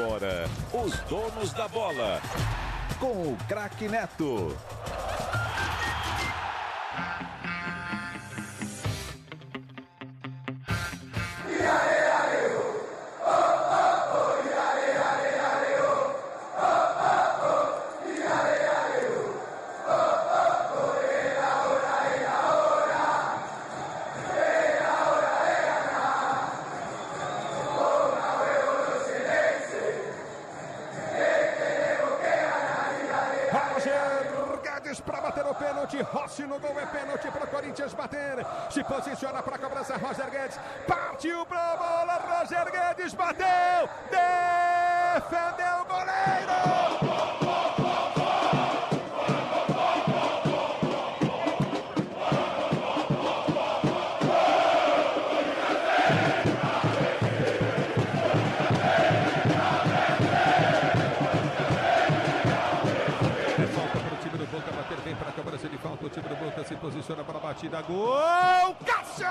agora os donos da bola. Com o craque Neto. Rossi no gol é pênalti para o Corinthians bater. Se posiciona para a cobrança. Roger Guedes partiu para a bola. Roger Guedes bateu. Defendeu o goleiro. O time do Boca se posiciona para a batida. Gol! Cássio!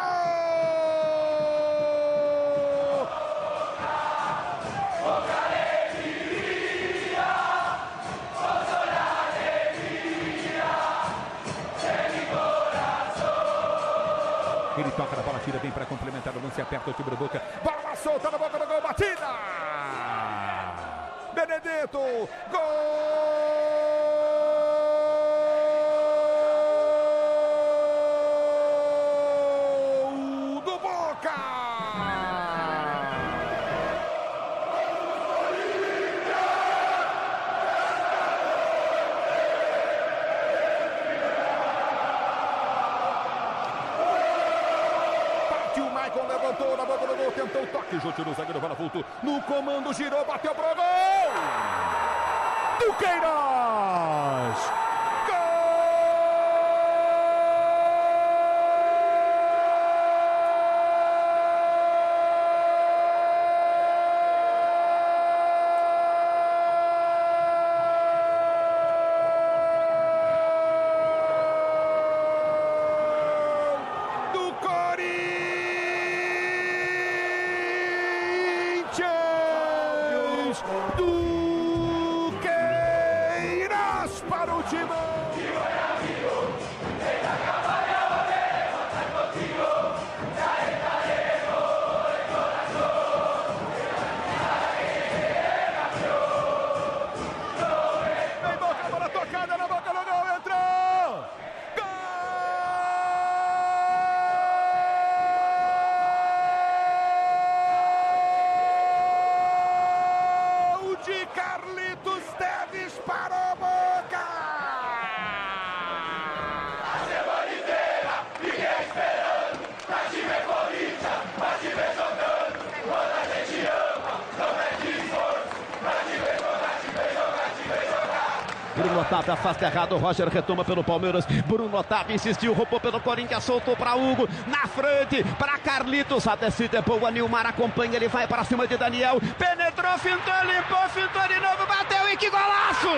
Ele toca na bola, tira bem para complementar o lance, aperta o time do Boca. Bola solta na boca do gol, batida! Benedetto! Gol Levantou na boca do gol, tentou o toque, junto no zagueiro Vanavulto. No comando, girou, bateu pro gol! Do afasta errado, Roger retoma pelo Palmeiras. Bruno Otávio insistiu, roubou pelo Corinthians, soltou para Hugo, na frente, para Carlitos. A descida é boa, Nilmar acompanha, ele vai para cima de Daniel. Penetrou, fintou, limpou, fintou de novo, bateu e que golaço!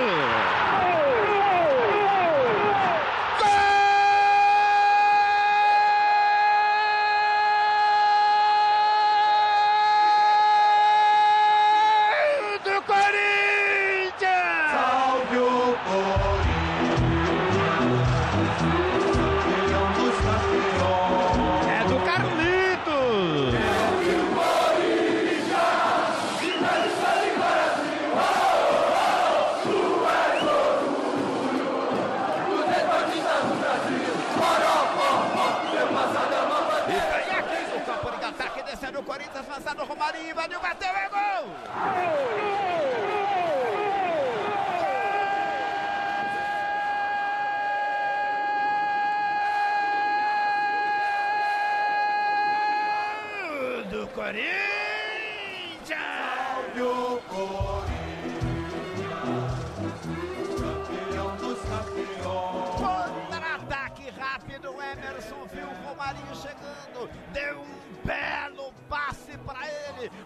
O Corinthians, lançado o Romarinho, invadiu, bateu, é gol! Do Corinthians! Salve o campeão dos campeões. Contra-ataque rápido, Emerson viu o Romarinho chegando, deu um belo.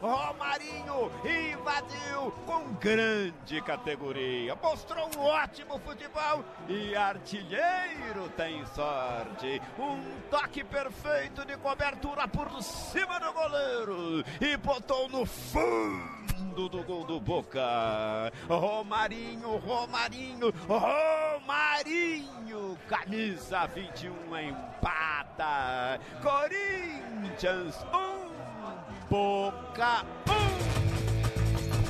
Romarinho invadiu com grande categoria, mostrou um ótimo futebol e artilheiro tem sorte. Um toque perfeito de cobertura por cima do goleiro e botou no fundo do gol do Boca. Romarinho, Romarinho, Romarinho, camisa 21 empata. Corinthians 1, um, Boca 1. Um.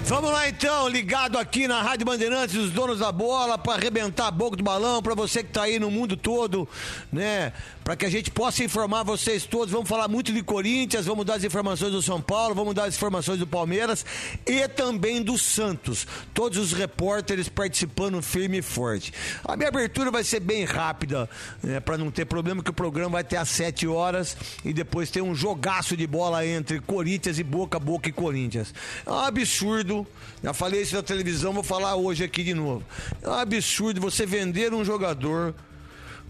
Vamos lá então, ligado aqui na Rádio Bandeirantes, os donos da bola, para arrebentar a boca do balão, para você que tá aí no mundo todo, né? Para que a gente possa informar vocês todos. Vamos falar muito de Corinthians, vamos dar as informações do São Paulo, vamos dar as informações do Palmeiras e também do Santos. Todos os repórteres participando firme e forte. A minha abertura vai ser bem rápida, né? para não ter problema, que o programa vai ter às 7 horas e depois tem um jogaço de bola entre Corinthians e Boca, Boca e Corinthians. É um absurdo absurdo. Já falei isso na televisão, vou falar hoje aqui de novo. É um absurdo você vender um jogador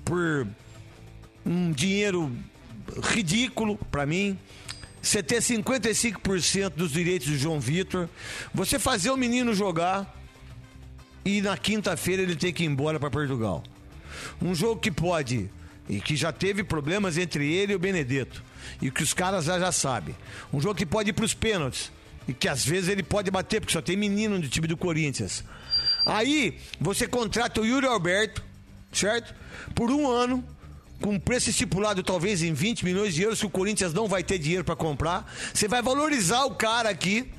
por um dinheiro ridículo para mim. Você ter 55% dos direitos do João Vitor, você fazer o menino jogar e na quinta-feira ele ter que ir embora para Portugal. Um jogo que pode e que já teve problemas entre ele e o Benedetto e que os caras já, já sabem. Um jogo que pode ir para os pênaltis e que às vezes ele pode bater, porque só tem menino no time do Corinthians. Aí você contrata o Yuri Alberto, certo? Por um ano, com preço estipulado talvez em 20 milhões de euros, que o Corinthians não vai ter dinheiro para comprar. Você vai valorizar o cara aqui.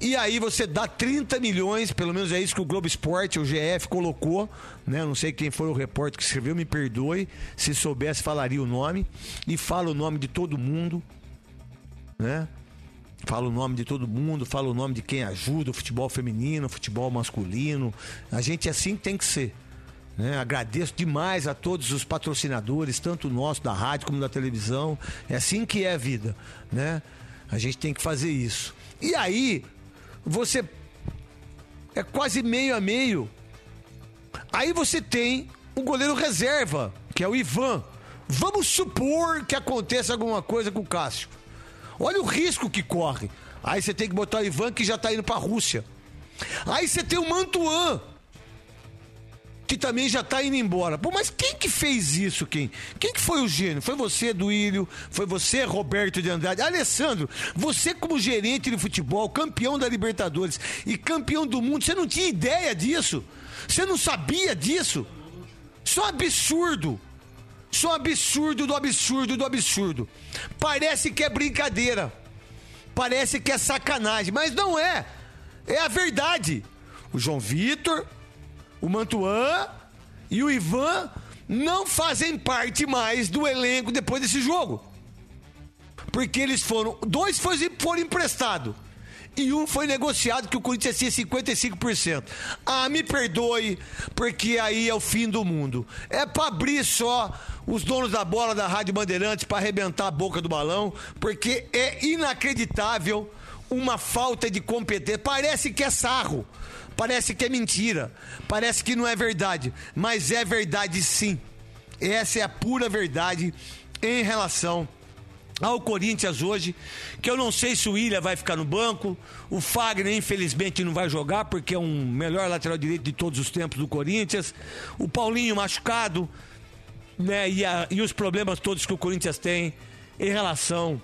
E aí você dá 30 milhões, pelo menos é isso que o Globo Esporte, o GF, colocou, né? Não sei quem foi o repórter que escreveu, me perdoe. Se soubesse, falaria o nome. E fala o nome de todo mundo, né? Fala o nome de todo mundo, fala o nome de quem ajuda o futebol feminino, o futebol masculino. A gente assim tem que ser. Né? Agradeço demais a todos os patrocinadores, tanto nosso da rádio como da televisão. É assim que é a vida, né? A gente tem que fazer isso. E aí, você é quase meio a meio. Aí você tem o goleiro reserva, que é o Ivan. Vamos supor que aconteça alguma coisa com o Cássio. Olha o risco que corre. Aí você tem que botar o Ivan que já tá indo pra Rússia. Aí você tem o Mantuan, que também já tá indo embora. Pô, mas quem que fez isso, quem? Quem que foi o gênio? Foi você, Duílio? Foi você, Roberto de Andrade? Alessandro, você como gerente de futebol, campeão da Libertadores e campeão do mundo, você não tinha ideia disso? Você não sabia disso? Isso é um absurdo. Isso é um absurdo do absurdo do absurdo. Parece que é brincadeira. Parece que é sacanagem, mas não é. É a verdade. O João Vitor, o Mantuan e o Ivan não fazem parte mais do elenco depois desse jogo. Porque eles foram. Dois foram emprestados e um foi negociado que o Corinthians tinha 55%. Ah, me perdoe, porque aí é o fim do mundo. É para abrir só os donos da bola da Rádio Bandeirantes para arrebentar a boca do balão, porque é inacreditável uma falta de competência. Parece que é sarro, parece que é mentira, parece que não é verdade, mas é verdade sim. Essa é a pura verdade em relação ao Corinthians hoje, que eu não sei se o William vai ficar no banco, o Fagner infelizmente não vai jogar porque é um melhor lateral direito de todos os tempos do Corinthians, o Paulinho machucado, né, e, a, e os problemas todos que o Corinthians tem em relação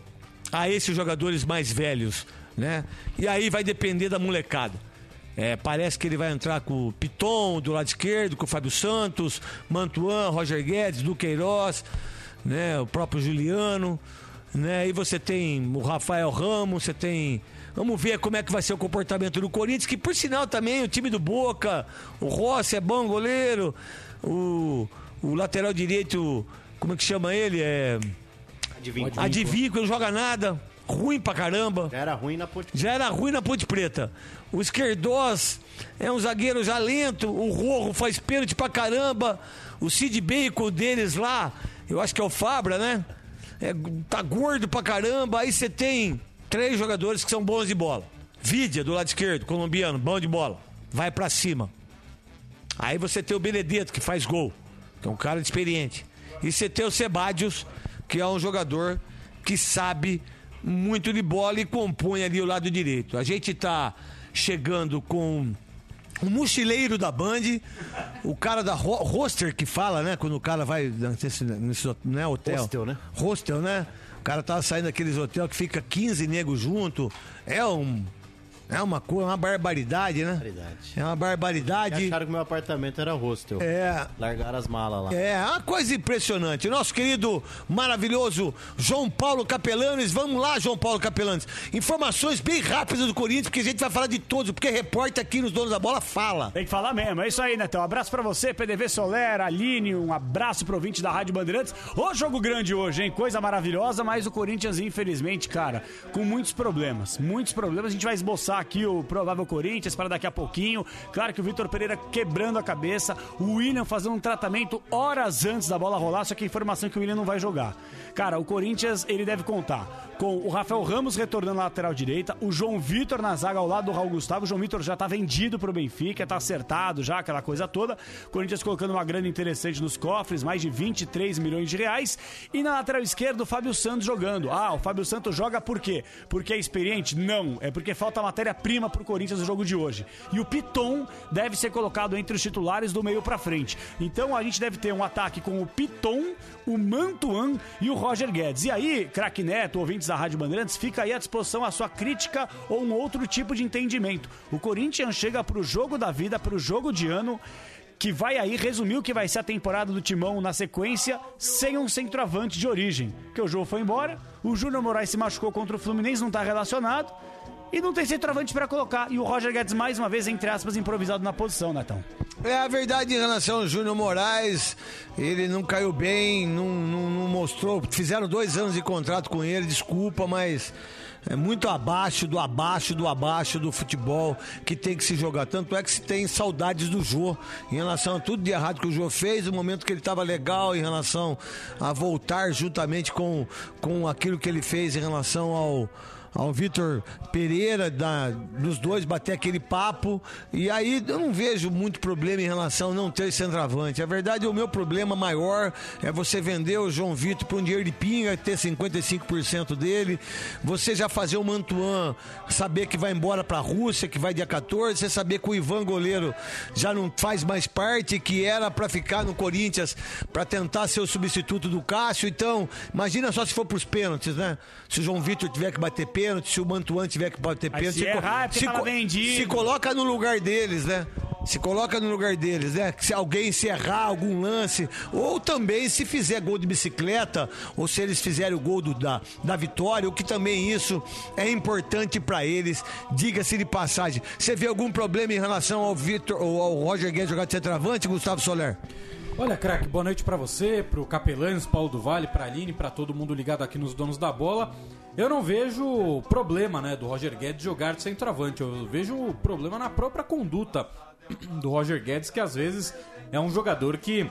a esses jogadores mais velhos, né? E aí vai depender da molecada. É, parece que ele vai entrar com o Piton do lado esquerdo, com o Fábio Santos, Mantuan, Roger Guedes, Duqueiroz, né, o próprio Juliano né? E você tem o Rafael Ramos, você tem. Vamos ver como é que vai ser o comportamento do Corinthians, que por sinal também o time do Boca, o Rossi é bom goleiro, o, o lateral direito, como é que chama ele? É. Adivinho, que não joga nada. Ruim pra caramba. Já era ruim na Ponte Já era ruim na Ponte Preta. O Esquerdós é um zagueiro já lento. O Rorro faz pênalti pra caramba. O Sid Bacon deles lá, eu acho que é o Fabra, né? É, tá gordo pra caramba, aí você tem três jogadores que são bons de bola. Vidia, do lado esquerdo, colombiano, bom de bola. Vai para cima. Aí você tem o Benedetto, que faz gol, que é um cara experiente. E você tem o Sebadios, que é um jogador que sabe muito de bola e compõe ali o lado direito. A gente tá chegando com o mochileiro da Band, o cara da ro roster que fala, né? Quando o cara vai nesse, nesse né, hotel. Hostel, né? Hostel, né? O cara tava saindo daqueles hotéis que fica 15 negros junto. É um É uma coisa, uma barbaridade, né? Barbaridade. É uma E barbaridade. acharam que meu apartamento era hostel. É. Largaram as malas lá. É, uma coisa impressionante. Nosso querido, maravilhoso João Paulo Capelanes. Vamos lá, João Paulo Capelanes. Informações bem rápidas do Corinthians, porque a gente vai falar de todos, porque repórter aqui nos Donos da Bola fala. Tem que falar mesmo, é isso aí, Netão. Um abraço pra você, PDV Soler, Aline, um abraço pro ouvinte da Rádio Bandeirantes. Ô jogo grande hoje, hein? Coisa maravilhosa, mas o Corinthians, infelizmente, cara, com muitos problemas. Muitos problemas. A gente vai esboçar aqui o provável Corinthians para daqui a pouquinho. Claro que o Vitor Pereira quebrando a cabeça, o William fazendo um tratamento horas antes da bola rolar, só que a informação é que o William não vai jogar. Cara, o Corinthians, ele deve contar com o Rafael Ramos retornando na lateral direita, o João Vitor na zaga ao lado do Raul Gustavo. O João Vitor já tá vendido pro Benfica, tá acertado já, aquela coisa toda. Corinthians colocando uma grana interessante nos cofres, mais de 23 milhões de reais. E na lateral esquerda, o Fábio Santos jogando. Ah, o Fábio Santos joga por quê? Porque é experiente? Não, é porque falta matéria-prima pro Corinthians no jogo de hoje. E o Piton deve ser colocado entre os titulares do meio pra frente. Então a gente deve ter um ataque com o Piton, o Mantuan e o Roger Guedes. E aí, craque Neto, ouvintes da Rádio Bandeirantes, fica aí à disposição a sua crítica ou um outro tipo de entendimento. O Corinthians chega pro jogo da vida, pro jogo de ano que vai aí resumir o que vai ser a temporada do Timão na sequência, sem um centroavante de origem. Porque o João foi embora, o Júnior Moraes se machucou contra o Fluminense, não tá relacionado, e não tem centroavante pra colocar. E o Roger Guedes, mais uma vez, entre aspas, improvisado na posição, Netão. É a verdade em relação ao Júnior Moraes, ele não caiu bem, não, não, não mostrou. Fizeram dois anos de contrato com ele, desculpa, mas é muito abaixo do abaixo do abaixo do futebol que tem que se jogar. Tanto é que se tem saudades do Jô em relação a tudo de errado que o Jô fez, o momento que ele estava legal em relação a voltar juntamente com, com aquilo que ele fez em relação ao ao Vitor Pereira, da, dos dois bater aquele papo. E aí eu não vejo muito problema em relação a não ter centroavante. A verdade, o meu problema maior é você vender o João Vitor por um dinheiro de pinga, ter 55% dele. Você já fazer o Mantuan saber que vai embora pra Rússia, que vai dia 14. Você saber que o Ivan Goleiro já não faz mais parte, que era para ficar no Corinthians para tentar ser o substituto do Cássio. Então, imagina só se for pros pênaltis, né? Se o João Vitor tiver que bater pênalti, se o Mantuan tiver que bater Mas pênalti. se errar, tava co- vendido. se coloca no lugar deles, né? Se coloca no lugar deles, né? Se alguém se errar algum lance, ou também se fizer gol de bicicleta, ou se eles fizerem o gol do- da, da vitória, o que também isso é importante pra eles, diga-se de passagem. Você vê algum problema em relação ao Vitor ou ao Roger Guedes jogar de centroavante, Gustavo Soler? Olha, craque, boa noite pra você, pro Capelanes, Paulo do Vale, pra Aline, pra todo mundo ligado aqui nos donos da bola. Eu não vejo problema, né, do Roger Guedes jogar de centroavante. Eu vejo problema na própria conduta do Roger Guedes, que às vezes é um jogador que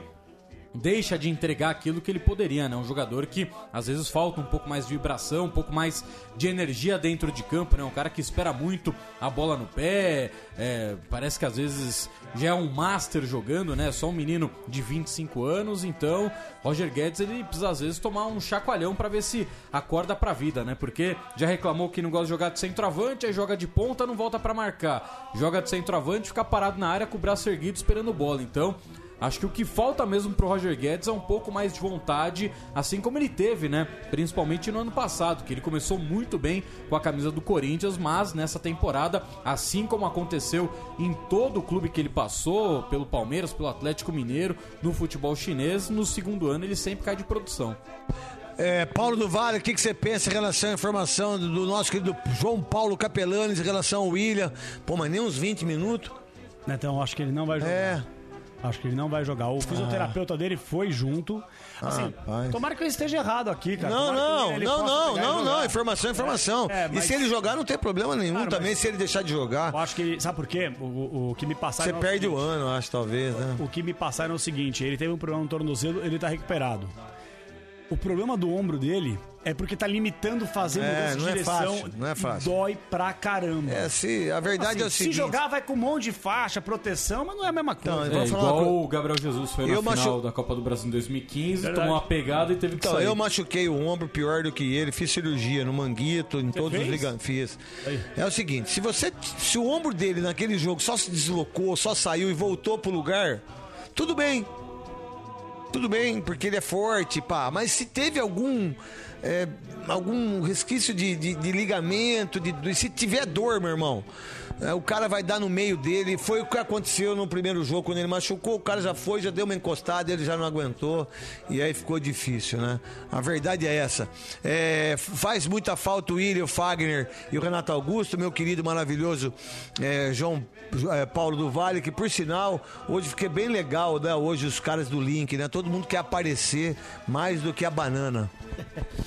deixa de entregar aquilo que ele poderia, né? Um jogador que às vezes falta um pouco mais de vibração, um pouco mais de energia dentro de campo, né? Um cara que espera muito a bola no pé, é, parece que às vezes já é um master jogando, né? Só um menino de 25 anos, então Roger Guedes ele precisa às vezes tomar um chacoalhão pra ver se acorda pra vida, né? Porque já reclamou que não gosta de jogar de centroavante, aí joga de ponta, não volta pra marcar. Joga de centroavante, fica parado na área com o braço erguido esperando bola. Então, Acho que o que falta mesmo pro Roger Guedes é um pouco mais de vontade, assim como ele teve, né? Principalmente no ano passado, que ele começou muito bem com a camisa do Corinthians, mas nessa temporada, assim como aconteceu em todo o clube que ele passou, pelo Palmeiras, pelo Atlético Mineiro, no futebol chinês, no segundo ano ele sempre cai de produção. É, Paulo do Vale, o que, que você pensa em relação à informação do, do nosso querido João Paulo Capelanes em relação ao William? Pô, mas nem uns 20 minutos? Netão, acho que ele não vai jogar. É. Acho que ele não vai jogar. O fisioterapeuta dele foi junto. Assim, rapaz. tomara que eu esteja errado aqui, cara. Não, Tomara não, não, não, e não, não. Informação, informação. É, E mas- se ele jogar, não tem problema nenhum Claro, também, mas- se ele deixar de jogar. Eu acho que. Sabe por quê? O, o- o que me passaram. Você é o perde o seguinte. ano, acho, talvez, né? O que me passaram é o seguinte: ele teve um problema no tornozelo, ele tá recuperado. O problema do ombro dele é porque tá limitando fazer É, mudança de não é direção. fácil, não é fácil. Dói pra caramba. É, se, a verdade Assim, é o se seguinte. jogar, vai com um monte de faixa, proteção, mas não é a mesma coisa. Então, É, igual coisa. o Gabriel Jesus foi na Eu final machu- da Copa do Brasil em 2015, Verdade. tomou uma pegada e teve que Então, sair. eu machuquei o ombro pior do que ele, fiz cirurgia no manguito, em todos os fez? ligamentos. Fiz. Aí. É o seguinte, se você. Se o ombro dele naquele jogo só se deslocou, só saiu e voltou pro lugar, tudo bem. Tudo bem, porque ele é forte, pá. Mas se teve algum. É, algum resquício de, de, de ligamento, de, de- se tiver dor, meu irmão, é, o cara vai dar no meio dele. Foi o que aconteceu no primeiro jogo, quando ele machucou, o cara já foi, já deu uma encostada, ele já não aguentou, e aí ficou difícil, né? A verdade é essa. É, faz muita falta o William, o Fagner e o Renato Augusto, meu querido maravilhoso é, João é, Paulo do Vale, que por sinal, hoje fiquei bem legal, né? Hoje os caras do Link, né? Todo mundo quer aparecer mais do que a banana.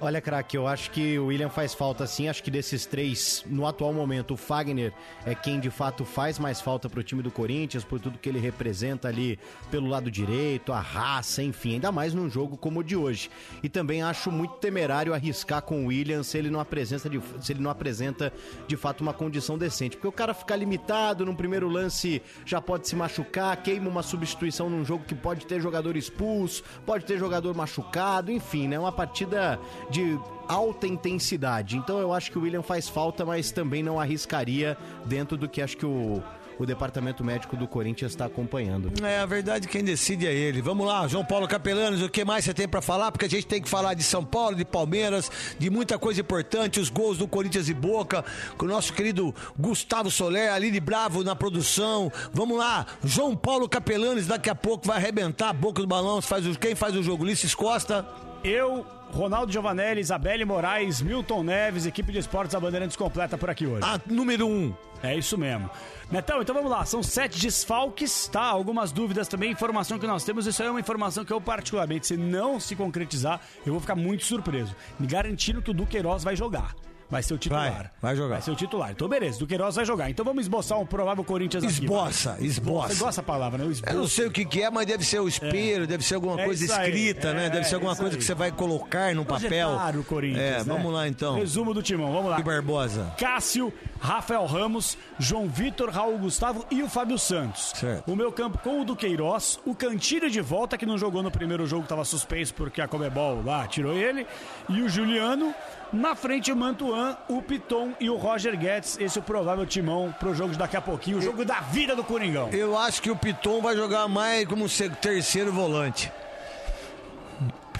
Olha, craque, eu acho que o William faz falta sim. Acho que desses três, no atual momento, o Fagner é quem de fato faz mais falta pro time do Corinthians, por tudo que ele representa ali pelo lado direito, a raça, enfim, ainda mais num jogo como o de hoje. E também acho muito temerário arriscar com o William se ele não apresenta de, se ele não apresenta de fato uma condição decente. Porque o cara ficar limitado num primeiro lance já pode se machucar, queima uma substituição num jogo que pode ter jogador expulso, pode ter jogador machucado, enfim, né? Uma partida de alta intensidade. Então eu acho que o William faz falta, mas também não arriscaria dentro do que acho que o, o departamento médico do Corinthians está acompanhando. É, a verdade, quem decide é ele. Vamos lá, João Paulo Capelanes, o que mais você tem pra falar? Porque a gente tem que falar de São Paulo, de Palmeiras, de muita coisa importante, os gols do Corinthians e Boca, com o nosso querido Gustavo Soler, Aline Bravo na produção. Vamos lá, João Paulo Capelanes, daqui a pouco vai arrebentar a boca do balão. Faz o, quem faz o jogo? Ulisses Costa. Eu, Ronaldo Giovanelli, Isabelle Moraes, Milton Neves, equipe de esportes da Bandeirantes completa por aqui hoje. A número um. É isso mesmo. Netão, então vamos lá. São sete desfalques, tá? Algumas dúvidas também, informação que nós temos. Isso aí é uma informação que eu, particularmente, se não se concretizar, eu vou ficar muito surpreso. Me garantindo que o Duqueiroz vai jogar. Vai ser o titular. Vai, vai jogar. Vai ser o titular. Então, beleza, Duqueiroz vai jogar. Então vamos esboçar um provável Corinthians aqui. Esboça, esboça. Você gosta dessa palavra, né? O Eu esboço. não sei o que, que é, mas deve ser o espelho, deve ser alguma É coisa isso aí, escrita, né? é, Deve ser alguma coisa aí. que você vai colocar no papel. Projetar o Corinthians, É, né? vamos lá então. Resumo do timão, vamos lá. E Barbosa. Cássio, Rafael Ramos, João Vitor, Raul Gustavo e o Fábio Santos. Certo. O meu campo com o Duqueiroz, o Cantilho de volta, que não jogou no primeiro jogo, estava suspenso porque a Comebol lá tirou ele, e o Juliano. Na frente, o Mantuan, o Piton e o Roger Guedes. Esse é o provável timão pro jogo de daqui a pouquinho, o jogo da vida do Coringão. Eu acho que o Piton vai jogar mais como terceiro volante.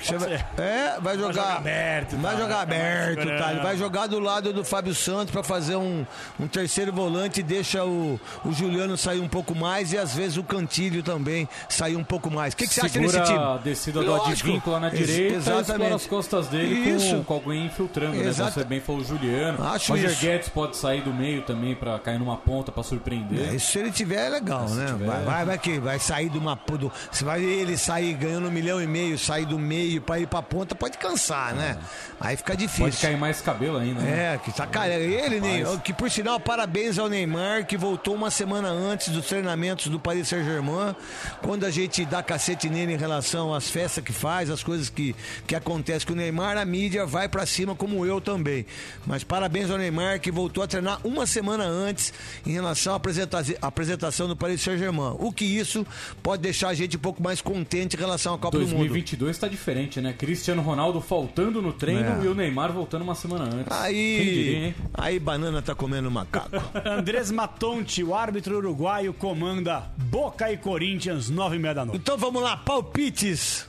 Vai- ser. é, vai jogar, jogar aberto, vai tá, jogar vai mais aberto, tá? Ele vai jogar do lado do Fábio Santos pra fazer um, um terceiro volante e deixa o, o Juliano sair um pouco mais e às vezes o Cantilho também sair um pouco mais. O que, que você acha Segura desse time? a descida do. Advíncula na Ex- direita e exatamente. explora as costas dele Isso. com, com alguém infiltrando, né? Exato. Você bem falou o Juliano. Acho Roger isso. Guedes pode sair do meio também pra cair numa ponta pra surpreender. É, isso se ele tiver é legal, né? tiver- Vai, vai, vai que vai sair de uma. Do, se vai ele sair ganhando um milhão e meio, sair do meio pra ir pra ponta, pode cansar, né? Aí fica difícil. Pode cair mais cabelo ainda, né? É, que tá. Ele, Ney, que por sinal, parabéns ao Neymar, que voltou uma semana antes dos treinamentos do Paris Saint-Germain. Quando a gente dá cacete nele em relação às festas que faz, as coisas que, que acontecem com o Neymar, a mídia vai pra cima, como eu também. Mas parabéns ao Neymar, que voltou a treinar uma semana antes em relação à apresenta- apresentação do Paris Saint-Germain. O que isso pode deixar a gente um pouco mais contente em relação à Copa do Mundo. 2022 tá diferente, né? Cristiano Ronaldo faltando no treino É. e o Neymar voltando uma semana antes. Aí, diria, aí banana tá comendo macaco. Andrés Matonte, o árbitro uruguaio, comanda Boca e Corinthians, nove e meia da noite. Então vamos lá, palpites.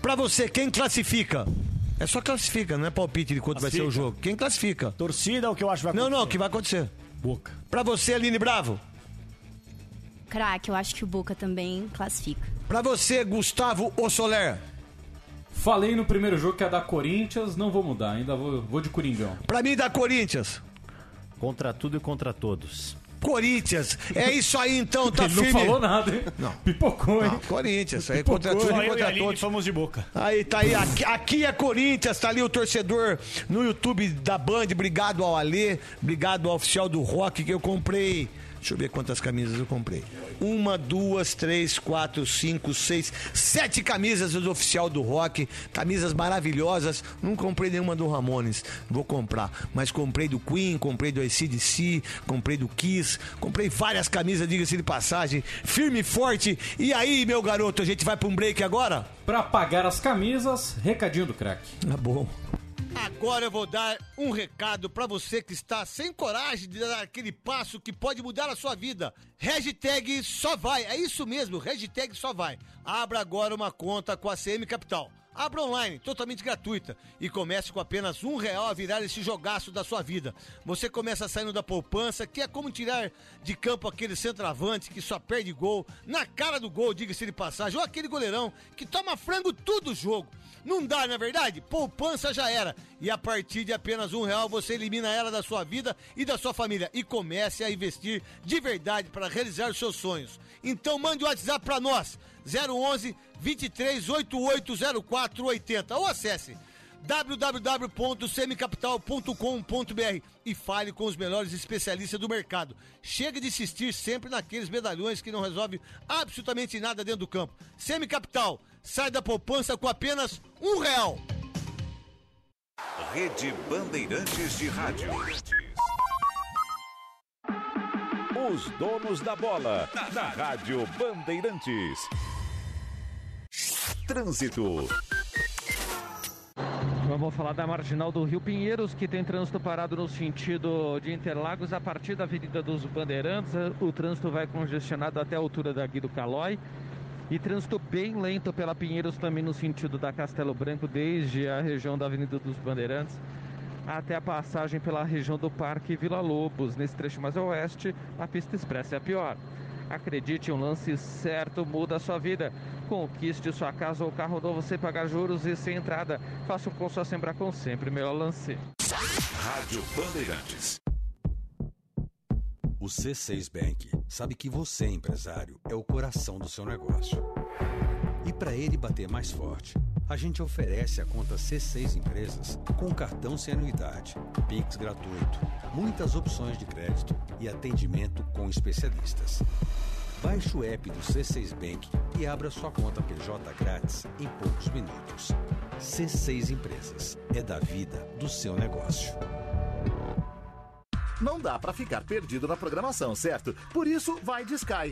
Pra você, quem classifica? É só classifica, não é palpite de quanto vai ser o Classifica. jogo. Quem classifica? Torcida, o que eu acho que vai Não, acontecer? não, o que vai acontecer. Boca. Pra você, Aline Bravo. Craque, eu acho que o Boca também classifica. Pra você, Gustavo Ossoler. Falei no primeiro jogo que é da Corinthians, não vou mudar, ainda vou, vou de Coringão. Pra mim, da Corinthians. Contra tudo e contra todos. Corinthians. É isso aí, então, tá Ele não firme. falou nada, hein? Não. Pipocou, hein? Ah, Corinthians. Aí contra tudo e contra todos. fomos de Boca. Aí tá aí, aqui, aqui é Corinthians, tá ali o torcedor no YouTube da Band. Obrigado ao Alê, obrigado ao oficial do Rock que eu comprei. Deixa eu ver quantas camisas eu comprei. Uma, duas, três, quatro, cinco, seis, sete camisas do oficial do Rock. Camisas maravilhosas. Não comprei nenhuma do Ramones. Vou comprar. Mas comprei do Queen, comprei do ACDC, comprei do Kiss. Comprei várias camisas, diga-se de passagem. Firme e forte. E aí, meu garoto, a gente vai pra um break agora? Pra pagar as camisas, recadinho do craque. Tá bom. Agora eu vou dar um recado pra você que está sem coragem de dar aquele passo que pode mudar a sua vida. Hashtag só vai. É isso mesmo, hashtag só vai. Abra agora uma conta com a CM Capital. Abra online, totalmente gratuita, e comece com apenas um real a virar esse jogaço da sua vida. Você começa saindo da poupança, que é como tirar de campo aquele centroavante que só perde gol, na cara do gol, diga-se de passagem, ou aquele goleirão que toma frango tudo o jogo. Não dá, na é verdade? Poupança já era. E a partir de apenas um real você elimina ela da sua vida e da sua família. E comece a investir de verdade para realizar os seus sonhos. Então mande o WhatsApp para nós, 011 23880480 ou acesse www.semicapital.com.br e fale com os melhores especialistas do mercado. Chega de insistir sempre naqueles medalhões que não resolvem absolutamente nada dentro do campo. Semicapital, sai da poupança com apenas um real. Rede Bandeirantes de Rádio. Os donos da bola, na Rádio Bandeirantes. Trânsito. Vamos falar da marginal do Rio Pinheiros, que tem trânsito parado no sentido de Interlagos a partir da Avenida dos Bandeirantes. O trânsito vai congestionado até a altura da Guido Calói. E trânsito bem lento pela Pinheiros também no sentido da Castelo Branco, desde a região da Avenida dos Bandeirantes até a passagem pela região do Parque Vila Lobos. Nesse trecho mais a oeste, a pista expressa é a pior. Acredite, um lance certo muda a sua vida. Conquiste sua casa ou carro novo sem pagar juros e sem entrada. Faça um consórcio Embracon, sempre melhor lance. Rádio Bandeirantes. O C6 Bank sabe que você, empresário, é o coração do seu negócio. E para ele bater mais forte, a gente oferece a conta C6 Empresas com cartão sem anuidade, Pix gratuito, muitas opções de crédito e atendimento com especialistas. Baixe o app do C6 Bank e abra sua conta PJ grátis em poucos minutos. C6 Empresas é da vida do seu negócio. Não dá para ficar perdido na programação, certo? Por isso, vai de Sky.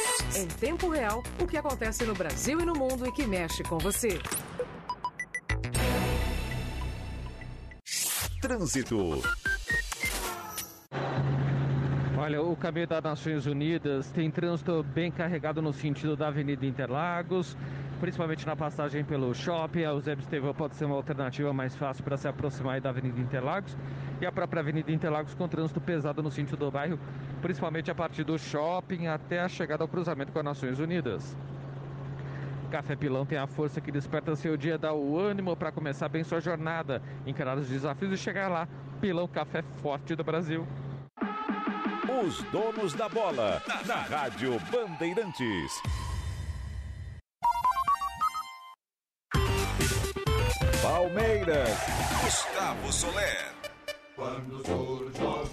Em tempo real, o que acontece no Brasil e no mundo e que mexe com você. Trânsito. Olha, o caminho das Nações Unidas tem trânsito bem carregado no sentido da Avenida Interlagos, principalmente na passagem pelo shopping. A Eusébio Estevão pode ser uma alternativa mais fácil para se aproximar da Avenida Interlagos. E a própria Avenida Interlagos com trânsito pesado no sentido do bairro, principalmente a partir do shopping até a chegada ao cruzamento com as Nações Unidas. Café Pilão tem a força que desperta seu dia, dá o ânimo para começar bem sua jornada, encarar os desafios e chegar lá. Pilão Café Forte do Brasil. Os donos da bola, na Rádio Bandeirantes. Palmeiras. Gustavo Soler.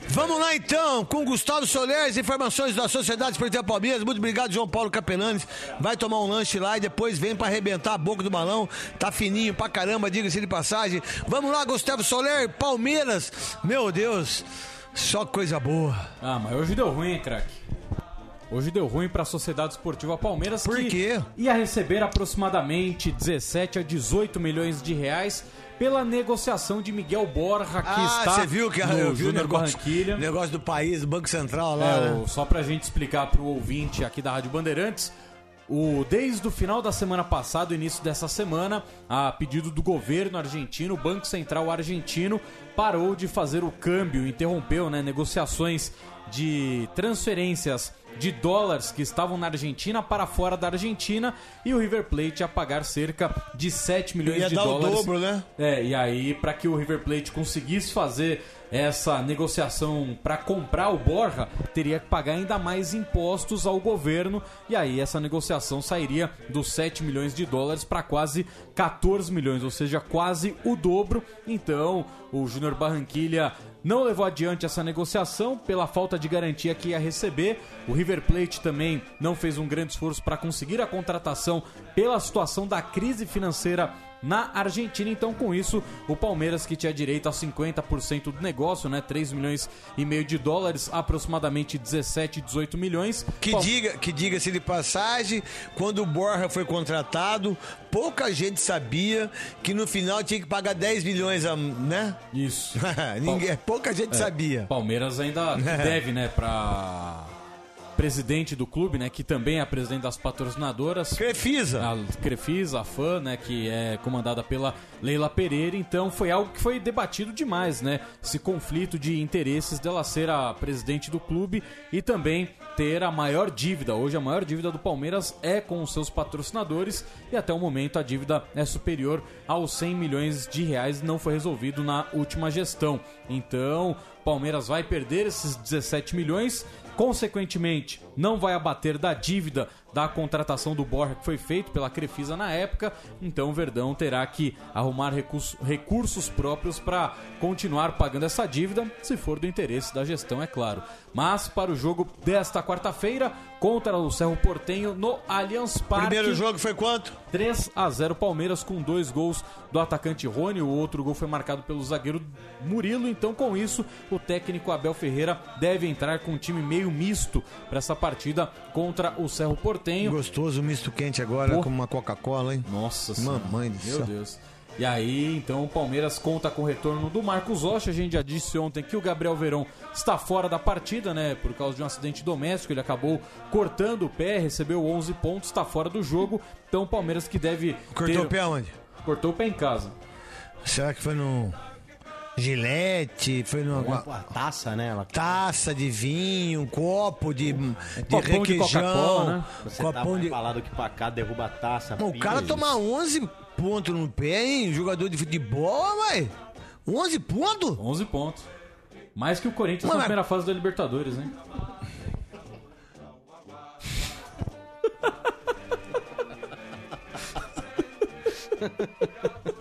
Vamos lá então, com Gustavo Soler, informações da Sociedade Esportiva Palmeiras. Muito obrigado, João Paulo Capelanes. Vai tomar um lanche lá e depois vem para arrebentar a boca do balão. Tá fininho pra caramba, diga-se de passagem. Vamos lá, Gustavo Soler, Palmeiras. Meu Deus, só coisa boa. Ah, mas hoje deu ruim, hein, craque? Hoje deu ruim para a Sociedade Esportiva Palmeiras. Por que quê? Ia receber aproximadamente 17 a 18 milhões de reais pela negociação de Miguel Borja, que ah, está você viu que no eu vi o negócio, do país, Banco Central lá. É, né? o- só pra gente explicar pro ouvinte aqui da Rádio Bandeirantes, o, desde o final da semana passada, o início dessa semana, a pedido do governo argentino, o Banco Central argentino parou de fazer o câmbio, interrompeu né, negociações de transferências de dólares que estavam na Argentina para fora da Argentina e o River Plate ia pagar cerca de 7 milhões Ia de dar o dólares. dobro, né? É, e aí, para que o River Plate conseguisse fazer essa negociação para comprar o Borja, teria que pagar ainda mais impostos ao governo, e aí essa negociação sairia dos 7 milhões de dólares para quase 14 milhões, ou seja, quase o dobro. Então, o Júnior Barranquilha não levou adiante essa negociação pela falta de garantia que ia receber. O River Plate também não fez um grande esforço para conseguir a contratação pela situação da crise financeira na Argentina. Então, com isso, o Palmeiras, que tinha direito a 50% do negócio, né? 3 milhões e meio de dólares, aproximadamente 17, 18 milhões. Que diga, que diga-se de passagem, quando o Borja foi contratado, pouca gente sabia que no final tinha que pagar 10 milhões, a, né? Isso. Ninguém, pouca gente É, sabia. Palmeiras ainda deve, né, pra presidente do clube, né, que também é a presidente das patrocinadoras. Crefisa. A Crefisa, a FAN, né, que é comandada pela Leila Pereira. Então foi algo que foi debatido demais, né? Esse conflito de interesses dela ser a presidente do clube e também ter a maior dívida. Hoje a maior dívida do Palmeiras é com os seus patrocinadores e até o momento a dívida é superior aos 100 milhões de reais. Não foi resolvido na última gestão. Então, Palmeiras vai perder esses 17 milhões. Consequentemente, não vai abater da dívida da contratação do Borja que foi feito pela Crefisa na época. Então o Verdão terá que arrumar recurso- recursos próprios para continuar pagando essa dívida, se for do interesse da gestão, é claro. Mas para o jogo desta quarta-feira contra o Cerro Portenho no Allianz Parque. Primeiro jogo foi quanto? 3 a 0 Palmeiras com dois gols do atacante Rony, o outro gol foi marcado pelo zagueiro Murilo. Então, com isso, o técnico Abel Ferreira deve entrar com um time meio misto para essa partida contra o Cerro Portenho. Gostoso, misto quente agora Pô. com uma Coca-Cola, hein? Nossa senhora. Mamãe do Meu céu. Deus. E aí, então, o Palmeiras conta com o retorno do Marcos Rocha. A gente já disse ontem que o Gabriel Verão está fora da partida, né? Por causa de um acidente doméstico. Ele acabou cortando o pé, recebeu 11 pontos, está fora do jogo. Então, o Palmeiras que deve. Cortou ter- o pé onde? Cortou o pé em casa. Será que foi no Gilete? Foi numa Uma taça, né? Ela... taça de vinho, um copo de, de copão de requeijão, Coca-Cola, né? Você tá copão mais de... pra lá do que pra cá, derruba a taça. Mano, o cara toma 11 pontos no pé, hein? Jogador de futebol, vai. 11 pontos? 11 pontos. Mais que o Corinthians Mano, na mas- primeira fase da Libertadores, hein?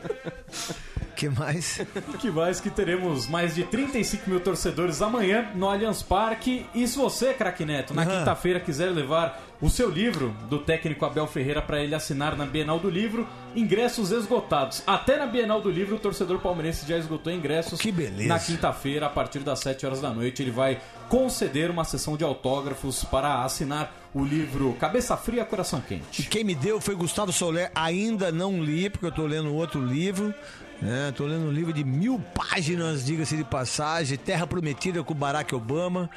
que mais? que mais que teremos mais de 35 mil torcedores amanhã no Allianz Parque. E se você, craque Neto, na Aham. quinta-feira quiser levar o seu livro do técnico Abel Ferreira para ele assinar na Bienal do Livro, ingressos esgotados. Até na Bienal do Livro, o torcedor palmeirense já esgotou ingressos. Que beleza. Na quinta-feira, a partir das 7 horas da noite, ele vai conceder uma sessão de autógrafos para assinar o livro Cabeça Fria, Coração Quente. E quem me deu foi Gustavo Soler. Ainda não li, porque eu tô lendo outro livro. Né? Tô lendo um livro de mil páginas, diga-se de passagem, Terra Prometida com Barack Obama.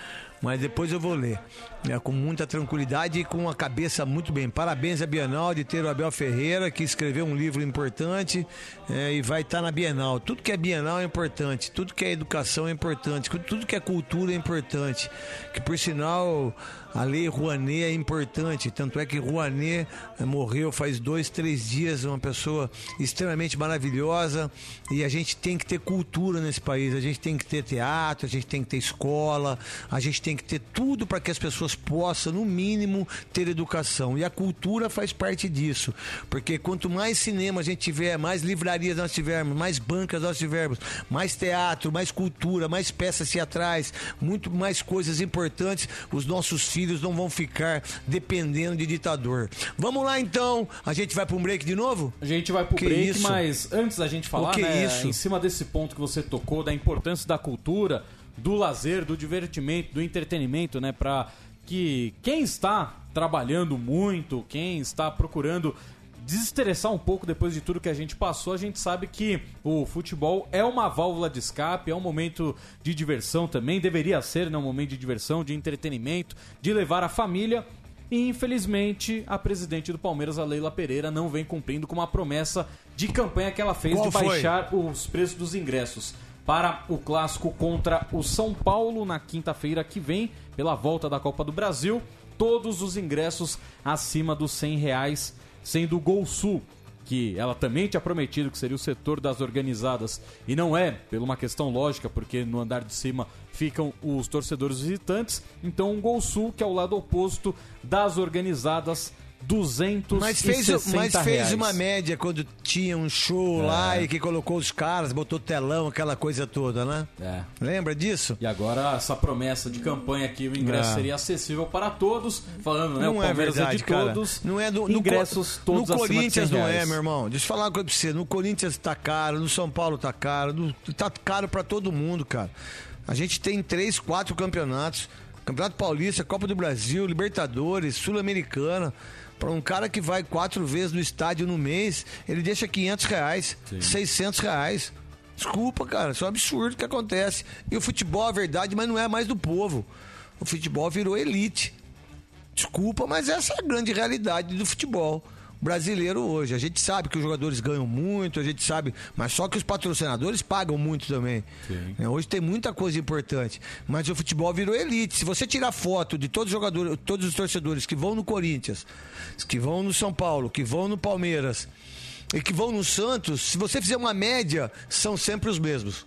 Mas depois eu vou ler. né, com muita tranquilidade e com a cabeça muito bem. Parabéns à Bienal de ter o Abel Ferreira, que escreveu um livro importante é, e vai estar na Bienal. Tudo que é Bienal é importante, tudo que é educação é importante, tudo que é cultura é importante. Que por sinal a lei Rouanet é importante, tanto é que Rouanet eh, morreu faz dois, três dias, uma pessoa extremamente maravilhosa e a gente tem que ter cultura nesse país, a gente tem que ter teatro, a gente tem que ter escola, a gente tem que ter tudo para que as pessoas possam, no mínimo, ter educação. E a cultura faz parte disso, porque quanto mais cinema a gente tiver, mais livrarias nós tivermos, mais bancas nós tivermos, mais teatro, mais cultura, mais peças teatrais, muito mais coisas importantes, os nossos filhos não vão ficar dependendo de ditador. Vamos lá então, a gente vai para um break de novo? A gente vai pro Que break, isso? mas antes da gente falar, O que né, isso? em cima desse ponto que você tocou, da importância da cultura, do lazer, do divertimento, do entretenimento, né, para que quem está trabalhando muito, quem está procurando desestressar um pouco depois de tudo que a gente passou, a gente sabe que o futebol é uma válvula de escape, é um momento de diversão também, deveria ser né, um momento de diversão, de entretenimento, de levar a família e infelizmente a presidente do Palmeiras, a Leila Pereira, não vem cumprindo com uma promessa de campanha que ela fez Qual de foi? baixar os preços dos ingressos para o clássico contra o São Paulo na quinta-feira que vem, pela volta da Copa do Brasil. Todos os ingressos acima dos 100 reais, sendo o Gol Sul, que ela também tinha prometido que seria o setor das organizadas, e não é, por uma questão lógica, porque no andar de cima ficam os torcedores visitantes. Então, o Gol Sul, que é o lado oposto das organizadas, 260 Mas fez, mas fez reais. uma média quando tinha um show É. lá e que colocou os caras, botou telão, aquela coisa toda, né? É. Lembra disso? E agora essa promessa de campanha que o ingresso É. seria acessível para todos, falando, né? Não o é Palmeiras verdade, é de cara. todos. Não é do, no ingressos Co- todos No acima de 100 Corinthians não é, meu irmão. Deixa eu falar uma coisa pra você. No Corinthians tá caro, no São Paulo tá caro, no- tá caro pra todo mundo, cara. A gente tem três, quatro campeonatos. Campeonato Paulista, Copa do Brasil, Libertadores, Sul-Americana. Pra um cara que vai quatro vezes no estádio no mês, ele deixa 500 reais, 600 reais. Desculpa, cara, isso é um absurdo que acontece. E o futebol, é verdade, mas não é mais do povo. O futebol virou elite. Desculpa, mas essa é a grande realidade do futebol brasileiro hoje. A gente sabe que os jogadores ganham muito, a gente sabe, mas só que os patrocinadores pagam muito também. É, Hoje tem muita coisa importante, mas o futebol virou elite. Se você tirar foto de todos os jogadores, todos os torcedores que vão no Corinthians, que vão no São Paulo, que vão no Palmeiras e que vão no Santos, se você fizer uma média, são sempre os mesmos.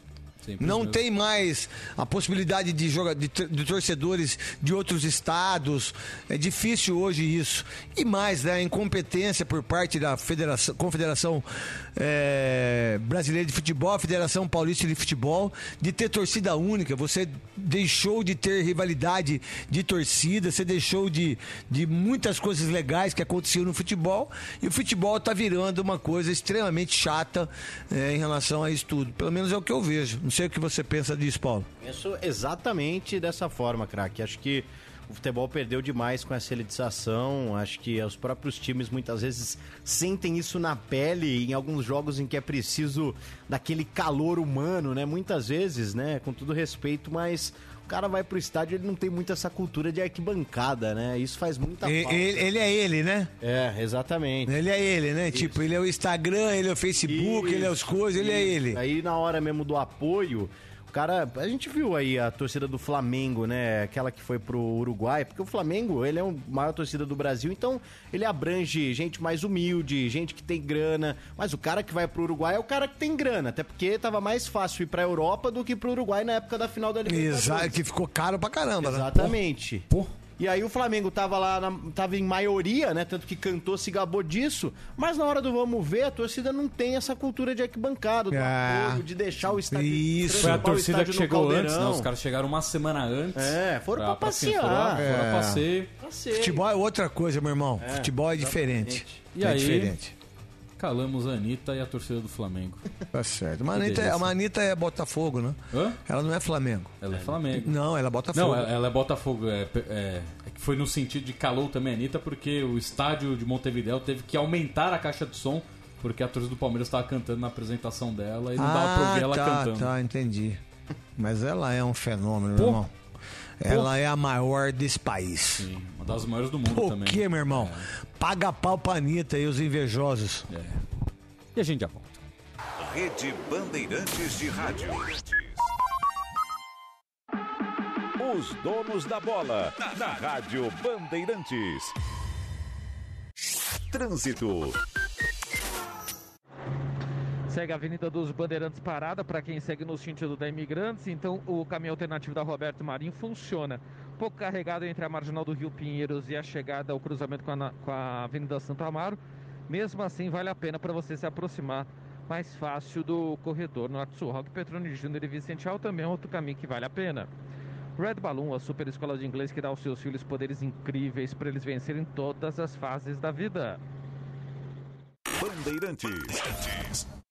Não tem mais a possibilidade de, joga, de, de torcedores de outros estados. É difícil hoje isso. E mais, né, a incompetência por parte da Federação, Confederação eh, Brasileira de Futebol, a Federação Paulista de Futebol, de ter torcida única. Você deixou de ter rivalidade de torcida, você deixou de, de muitas coisas legais que aconteciam no futebol. E o futebol está virando uma coisa extremamente chata eh, em relação a isso tudo. Pelo menos é o que eu vejo. Não sei o que você pensa disso, Paulo. Penso exatamente dessa forma, craque. Acho que o futebol perdeu demais com essa elitização. Acho que os próprios times muitas vezes sentem isso na pele em alguns jogos em que é preciso daquele calor humano, né? Muitas vezes, né? Com todo respeito, mas o cara vai pro estádio ele não tem muito essa cultura de arquibancada, né? Isso faz muita falta. Ele, ele é ele, né? É, exatamente. Ele é ele, né? Tipo, ele é o Instagram, ele é o Facebook, ele é os coisas, ele é Isso. ele. Aí na hora mesmo do apoio, cara, a gente viu aí a torcida do Flamengo, né? Aquela que foi pro Uruguai, porque o Flamengo, ele é a maior torcida do Brasil, então ele abrange gente mais humilde, gente que tem grana, mas o cara que vai pro Uruguai é o cara que tem grana, até porque tava mais fácil ir pra Europa do que pro Uruguai na época da final da Libertadores. Exato, que ficou caro pra caramba, né? Exatamente. E aí o Flamengo tava lá, na- tava em maioria, né? Tanto que cantou, se gabou disso. Mas na hora do vamos ver, a torcida não tem essa cultura de arquibancada, do Ah, apoio, de deixar o estádio. isso. Foi a torcida que chegou caldeirão. antes, né? Os caras chegaram uma semana antes. É, foram pra assim, passear. Foram, foram É. passeio. Passeio. Futebol é outra coisa, meu irmão. É, Futebol é diferente. E é aí? diferente. Calamos a Anitta e a torcida do Flamengo. Tá certo. Mas Anitta, delícia. a Anitta é Botafogo, né? Hã? Ela não é Flamengo. Ela é Flamengo. Não, ela é Botafogo. Não, ela ela é Botafogo. É, é- é foi no sentido de calou também a Anitta, porque o estádio de Montevideo teve que aumentar a caixa de som, porque a torcida do Palmeiras estava cantando na apresentação dela e não dava pra ouvir ela tá, cantando. tá, entendi. Mas ela é um fenômeno, Pô. meu irmão. Ela é a maior desse país. Sim, uma das maiores do mundo Por também. quê, meu irmão? Paga pau pra Anitta e os invejosos. É. E a gente já volta. Rede Bandeirantes de Rádio. Os donos da bola. Na Rádio Bandeirantes. Trânsito. Segue a Avenida dos Bandeirantes parada para quem segue no sentido da Imigrantes. Então o caminho alternativo da Roberto Marinho funciona. Pouco carregado entre a marginal do Rio Pinheiros e a chegada ao cruzamento com a, com a Avenida Santo Amaro. Mesmo assim, vale a pena para você se aproximar mais fácil do corredor Norte-Sul. Roque Petroni Júnior e Vicente Al também é outro caminho que vale a pena. Red Balloon, a super escola de inglês que dá aos seus filhos poderes incríveis para eles vencerem todas as fases da vida. Bandeirantes.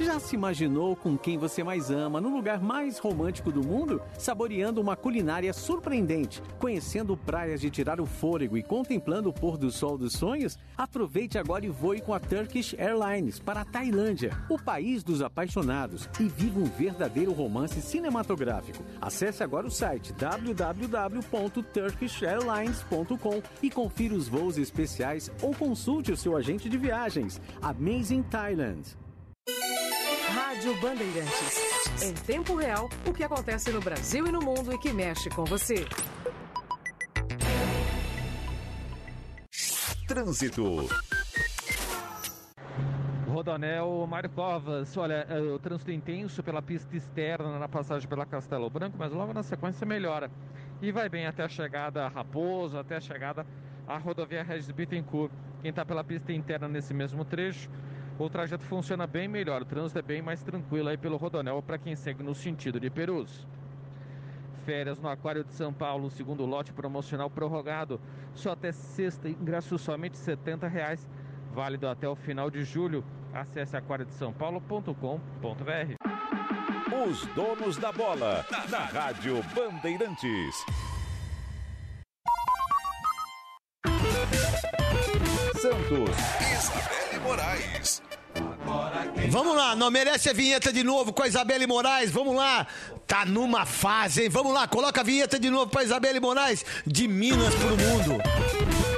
Já se imaginou com quem você mais ama no lugar mais romântico do mundo? Saboreando uma culinária surpreendente, conhecendo praias de tirar o fôlego e contemplando o pôr do sol dos sonhos? Aproveite agora e voe com a Turkish Airlines para a Tailândia, o país dos apaixonados, e viva um verdadeiro romance cinematográfico. Acesse agora o site www.turkishairlines.com e confira os voos especiais ou consulte o seu agente de viagens. Amazing Thailand. Rádio Bandeirantes. Em tempo real, o que acontece no Brasil e no mundo e que mexe com você. Trânsito. Rodonel Mário Covas, olha, é, o trânsito intenso pela pista externa na passagem pela Castelo Branco, mas logo na sequência melhora. E vai bem até a chegada a Raposo, até a chegada à rodovia Regis Bittencourt. Quem está pela pista interna nesse mesmo trecho, o trajeto funciona bem melhor, o trânsito é bem mais tranquilo aí pelo Rodonel para quem segue no sentido de Perus. Férias no Aquário de São Paulo, segundo lote promocional prorrogado. Só até sexta, ingresso somente 70 reais, válido até o final de julho. Acesse aquariodesaopaulo.com.br. Os donos da bola, na Rádio Bandeirantes. Santos. Isabelle Moraes. Vamos lá, não merece a vinheta de novo com a Isabelle Moraes. Vamos lá, tá numa fase, hein? Vamos lá, coloca a vinheta de novo pra Isabelle Moraes, de Minas pro mundo.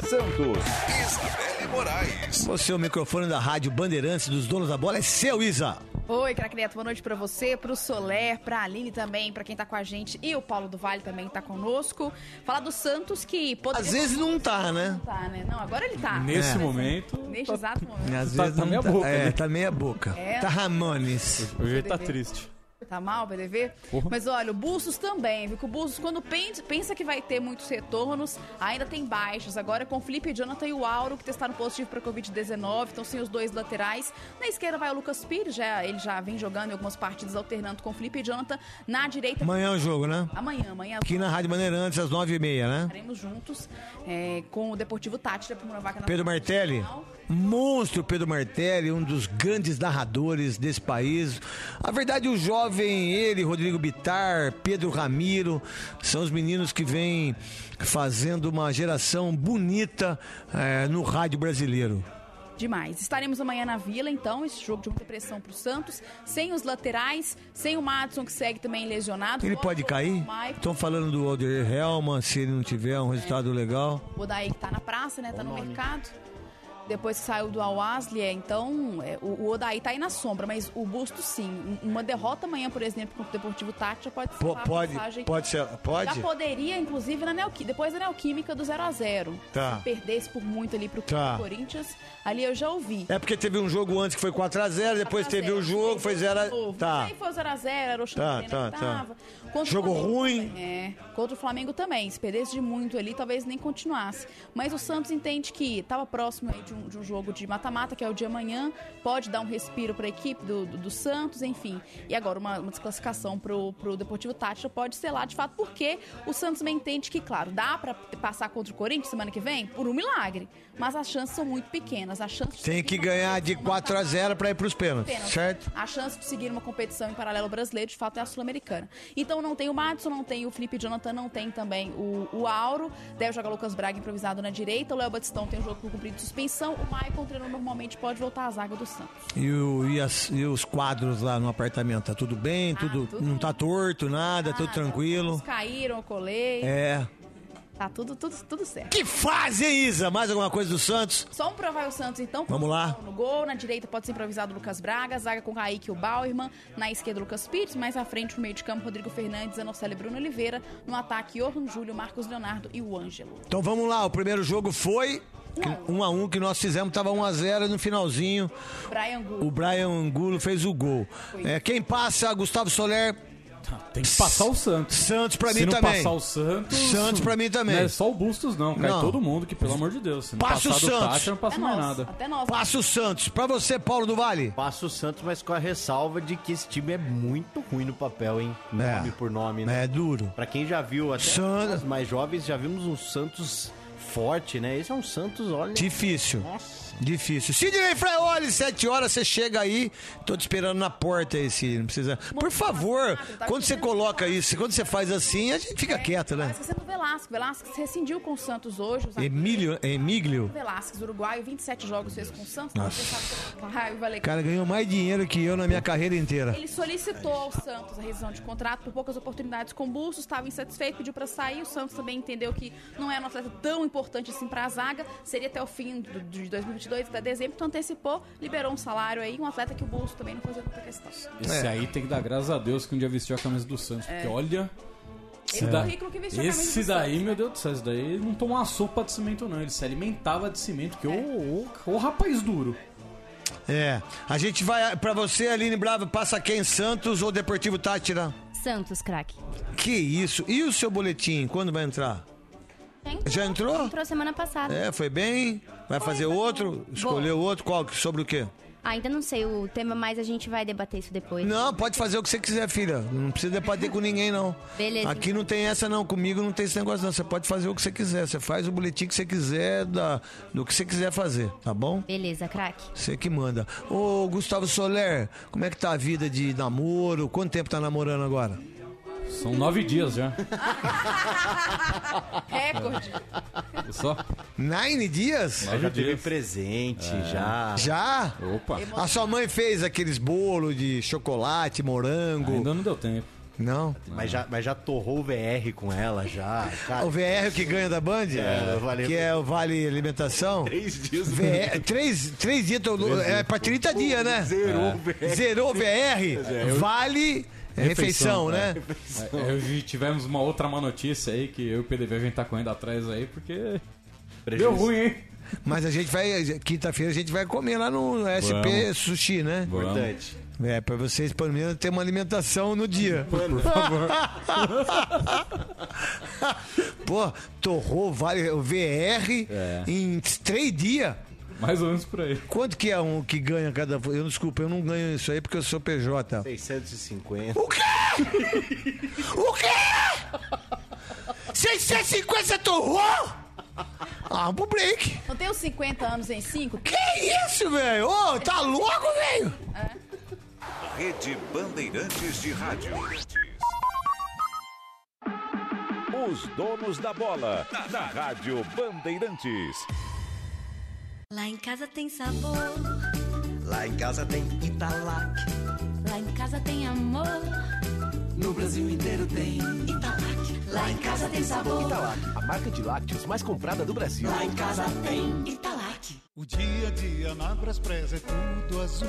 Santos. Isabelle Moraes. Você, o microfone da Rádio Bandeirantes dos Donos da Bola, é seu, Isa. Oi, craque Neto, boa noite pra você, pro Soler, pra Aline também, pra quem tá com a gente e o Paulo do Vale também tá conosco. Falar do Santos que poderia... Às vezes não tá, né? Não tá, né? Não, agora ele tá. Nesse É. momento. Neste exato momento. Às Tá- vezes tá não meia boca, É, né? tá meia boca. É. Tá Ramones. Hoje ele tá triste. Tá mal, PDV? Porra. Mas olha, o Bustos também, viu? Que o Bustos, quando pen- pensa que vai ter muitos retornos, ainda tem baixas. Agora com o Felipe Jonathan e o Auro, que testaram positivo para Covid-19, então sem os dois laterais. Na esquerda vai o Lucas Pires, já, ele já vem jogando em algumas partidas alternando com o Felipe Jonathan. Na direita. Amanhã é o jogo, né? Amanhã, amanhã. Aqui na Rádio Bandeirantes, às nove e meia, né? Estaremos juntos é, com o Deportivo Tátira, primeira vaga na Pedro Martelli, monstro Pedro Martelli, um dos grandes narradores desse país. A verdade, o jovem, ele, Rodrigo Bitar, Pedro Ramiro, são os meninos que vêm fazendo uma geração bonita eh, no rádio brasileiro. Demais. Estaremos amanhã na Vila, então, esse jogo de muita pressão pro Santos, sem os laterais, sem o Madison, que segue também lesionado. Ele pode cair? Estão falando do Alder Helman, se ele não tiver um resultado legal. O Odaí que tá na praça, né? Tá no mercado. Depois que saiu do Al-Asli, é, então é, o, o Odaí tá aí na sombra, mas o Busto sim. Um- Uma derrota amanhã, por exemplo, contra o Deportivo Tátia pode ser uma pode, passagem- pode ser, pode? Já poderia, inclusive, na Neoquí- depois da Neoquímica do 0 a 0 Tá. Se perdesse por muito ali pro Tá. Corinthians, ali eu já ouvi. É porque teve um jogo antes que foi 4x0, depois teve o jogo, foi 0x0. Tá. Aí foi o 0x0, era o Tá, Xanxerê tá, que tá. tava. O Jogo Flamengo ruim. É, contra o Flamengo também. Se perdesse de muito ali, talvez nem continuasse. Mas o Santos entende que estava próximo de um, de um jogo de mata-mata, que é o de amanhã. Pode dar um respiro para a equipe do, do, do Santos, enfim. E agora uma, uma desclassificação pro, pro Deportivo Tátira pode ser lá, de fato, porque o Santos também entende que, claro, dá para passar contra o Corinthians semana que vem por um milagre. Mas as chances são muito pequenas. As chances Tem que ganhar de 4x0 pra ir pros pênaltis, Pênalti. certo? A chance de seguir uma competição em paralelo brasileiro, de fato, é a sul-americana. Então não tem o Madison, não tem o Felipe Jonathan, não tem também o, o Auro. Deve jogar Lucas Braga improvisado na direita. O Léo Batistão tem um jogo por cumprir de suspensão. O Maicon, treinador, normalmente pode voltar à zaga do Santos. E, o- e as- e os quadros lá no apartamento, tá tudo bem? tudo, Não tá torto, nada, tudo tranquilo? Os caíram, eu colei. É. Tá tudo, tudo, tudo certo. Que fase, hein, Isa? Mais alguma coisa do Santos? Só um provar o Santos, então. Vamos lá. No gol, na direita pode ser improvisado o Lucas Braga, zaga com o Kaique e o Bauerman, na esquerda o Lucas Pires, mais à frente no meio de campo Rodrigo Fernandes, Anocélio e Bruno Oliveira, no ataque Johan Júlio, Marcos Leonardo e o Ângelo. Então vamos lá, o primeiro jogo foi Que- Um a um que nós fizemos, tava 1 a 0 no finalzinho. Brian. O Brian Angulo fez o gol. É, quem passa, Gustavo Soler. Tem que passar o Santos. Santos pra Se mim não também. passar o Santos. Santos pra mim também. Não é só o Bustos, não. Cai Não. todo mundo, que pelo amor de Deus. Se não Passa o Santos. Tati, não passa mais nada. Até nós. Passa o Santos. Pra você, Paulo do Vale. Passa o Santos, mas com a ressalva de que esse time é muito ruim no papel, hein? É. Nome por nome, né? É duro. Pra quem já viu, até San- os mais jovens, já vimos um Santos forte, né? Esse é um Santos, olha... Difícil. Difícil. Sidney Fraioli, 7 horas, você chega aí. Tô te esperando na porta aí, Sidney. Não precisa. Por favor, tá quando você coloca isso, quando você faz assim, a gente fica é, quieto, né? Mas você é do Velasco. Velasco rescindiu com o Santos hoje. Emílio, Emílio. Velasco, uruguaio, 27 jogos fez com o Santos. Nossa. Então o cara ganhou mais dinheiro que eu na minha carreira inteira. Ele solicitou ao Santos a rescisão de contrato por poucas oportunidades com Bulso, estava insatisfeito, pediu para sair. O Santos também entendeu que não era um atleta tão importante assim para a zaga. Seria até o fim de 2020 22 de dezembro, então antecipou, liberou um salário aí, um atleta que o bolso também não fazia tanta questão. Esse é. aí tem que dar graças a Deus que um dia vestiu a camisa do Santos, é. porque olha. Esse, da... esse daí, meu né? Deus do céu, esse daí não tomou sopa de cimento, não. Ele se alimentava de cimento, que é. o, o, rapaz duro. É. A gente vai para você, Aline Brava, passa quem? Santos ou Deportivo Tátira? Santos, craque. Que isso. E o seu boletim, quando vai entrar? Já entrou? Entrou semana passada. É, foi bem? Vai fazer outro? Escolheu outro? Qual? Sobre o quê? Ainda não sei o tema, mas a gente vai debater isso depois. Não, pode fazer o que você quiser, filha. Não precisa debater com ninguém, não. Beleza. Aqui não tem essa, não. Comigo não tem esse negócio, não. Você pode fazer o que você quiser. Você faz o boletim que você quiser, da, do que você quiser fazer, tá bom? Beleza, craque. Você que manda. Ô, Gustavo Soler, como é que tá a vida de namoro? Quanto tempo tá namorando agora? São nove dias já. Recorde. Só? Nine dias? Já teve presente, já. Já? Opa. A sua mãe fez aqueles bolos de chocolate, morango? Ainda não deu tempo. Não? Mas já, mas já torrou o VR com ela, já. Cara, O VR que ganha da Band? É, valeu. Que é o Vale Alimentação? Três dias. VR, três, três dias, tô- é pra 30 dias, né? Zerou o VR. Zerou o VR, vale refeição, né? É, hoje tivemos uma outra má notícia aí, que eu e o PDV a gente tá correndo atrás aí, porque. Deu ruim, hein? Mas a gente vai, quinta-feira a gente vai comer lá no SP Vamos. Sushi, né? Importante. É, pra vocês pelo menos ter uma alimentação no dia. Por favor. Pô, torrou vale, o VR É. em três dias. Mais ou menos por aí. Quanto que é um que ganha cada. Eu desculpa, eu não ganho isso aí porque eu sou PJ. 650. O quê? O quê? 650 você torrou? Ah, pro break. Não tem os 50 anos em 5? Que isso, velho? Ô, tá louco, velho? Rede Bandeirantes de Rádio. Os donos da bola, na Rádio Bandeirantes. Lá em casa tem sabor, Lá em casa tem Italac. lá em casa tem amor. No Brasil inteiro tem Italac, lá em casa tem sabor. Italac, a marca de lácteos mais comprada do Brasil. Lá em casa tem Italac. O dia a dia na Braspress é tudo azul.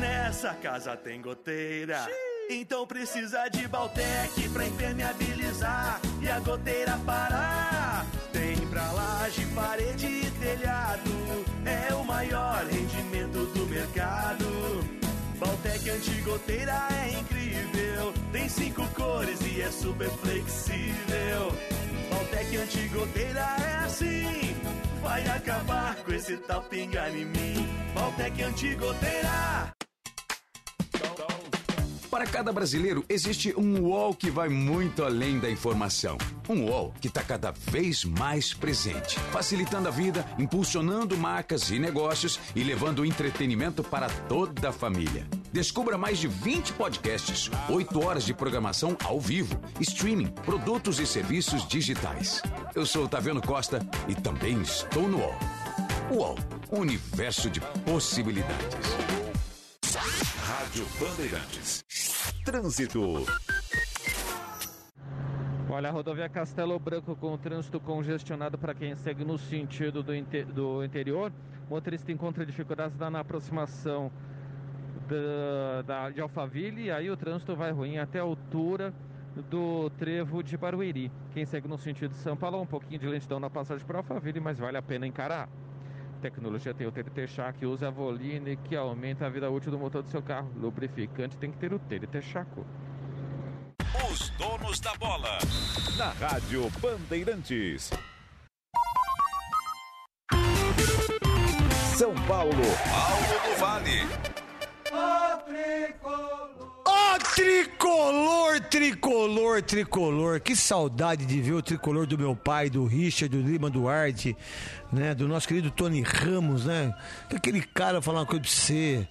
Nessa casa tem goteira. Então precisa de Baltec pra impermeabilizar e a goteira parar. Tem pra laje, parede e telhado. É o maior rendimento do mercado. Baltec antigoteira é incrível. Tem cinco cores e é super flexível. Baltec antigoteira é assim. vai acabar com esse tal pingar em mim. Valtec Antigoteira. Para cada brasileiro, existe um UOL que vai muito além da informação. Um UOL que está cada vez mais presente, facilitando a vida, impulsionando marcas e negócios e levando entretenimento para toda a família. Descubra mais de 20 podcasts, 8 horas de programação ao vivo, streaming, produtos e serviços digitais. Eu sou o Taviano Costa e também estou no UOL. UOL, universo de possibilidades. Rádio Bandeirantes. Trânsito. Olha, a rodovia Castelo Branco com trânsito congestionado para quem segue no sentido do, inte- do interior. O motorista encontra dificuldades na aproximação da, da- de Alphaville e aí o trânsito vai ruim até a altura do trevo de Barueri. Quem segue no sentido de São Paulo, um pouquinho de lentidão na passagem para Alphaville, mas vale a pena encarar. Tecnologia tem o TDT Chaco, use a Voline que aumenta a vida útil do motor do seu carro. Lubrificante tem que ter o TDT Chaco. Os donos da bola. Na Rádio Bandeirantes. São Paulo. Paulo do Vale. Tricolor, tricolor, tricolor. Que saudade de ver o tricolor do meu pai, do Richard, do Lima Duarte, né? Do nosso querido Tony Ramos, né? Aquele cara falar uma coisa pra você.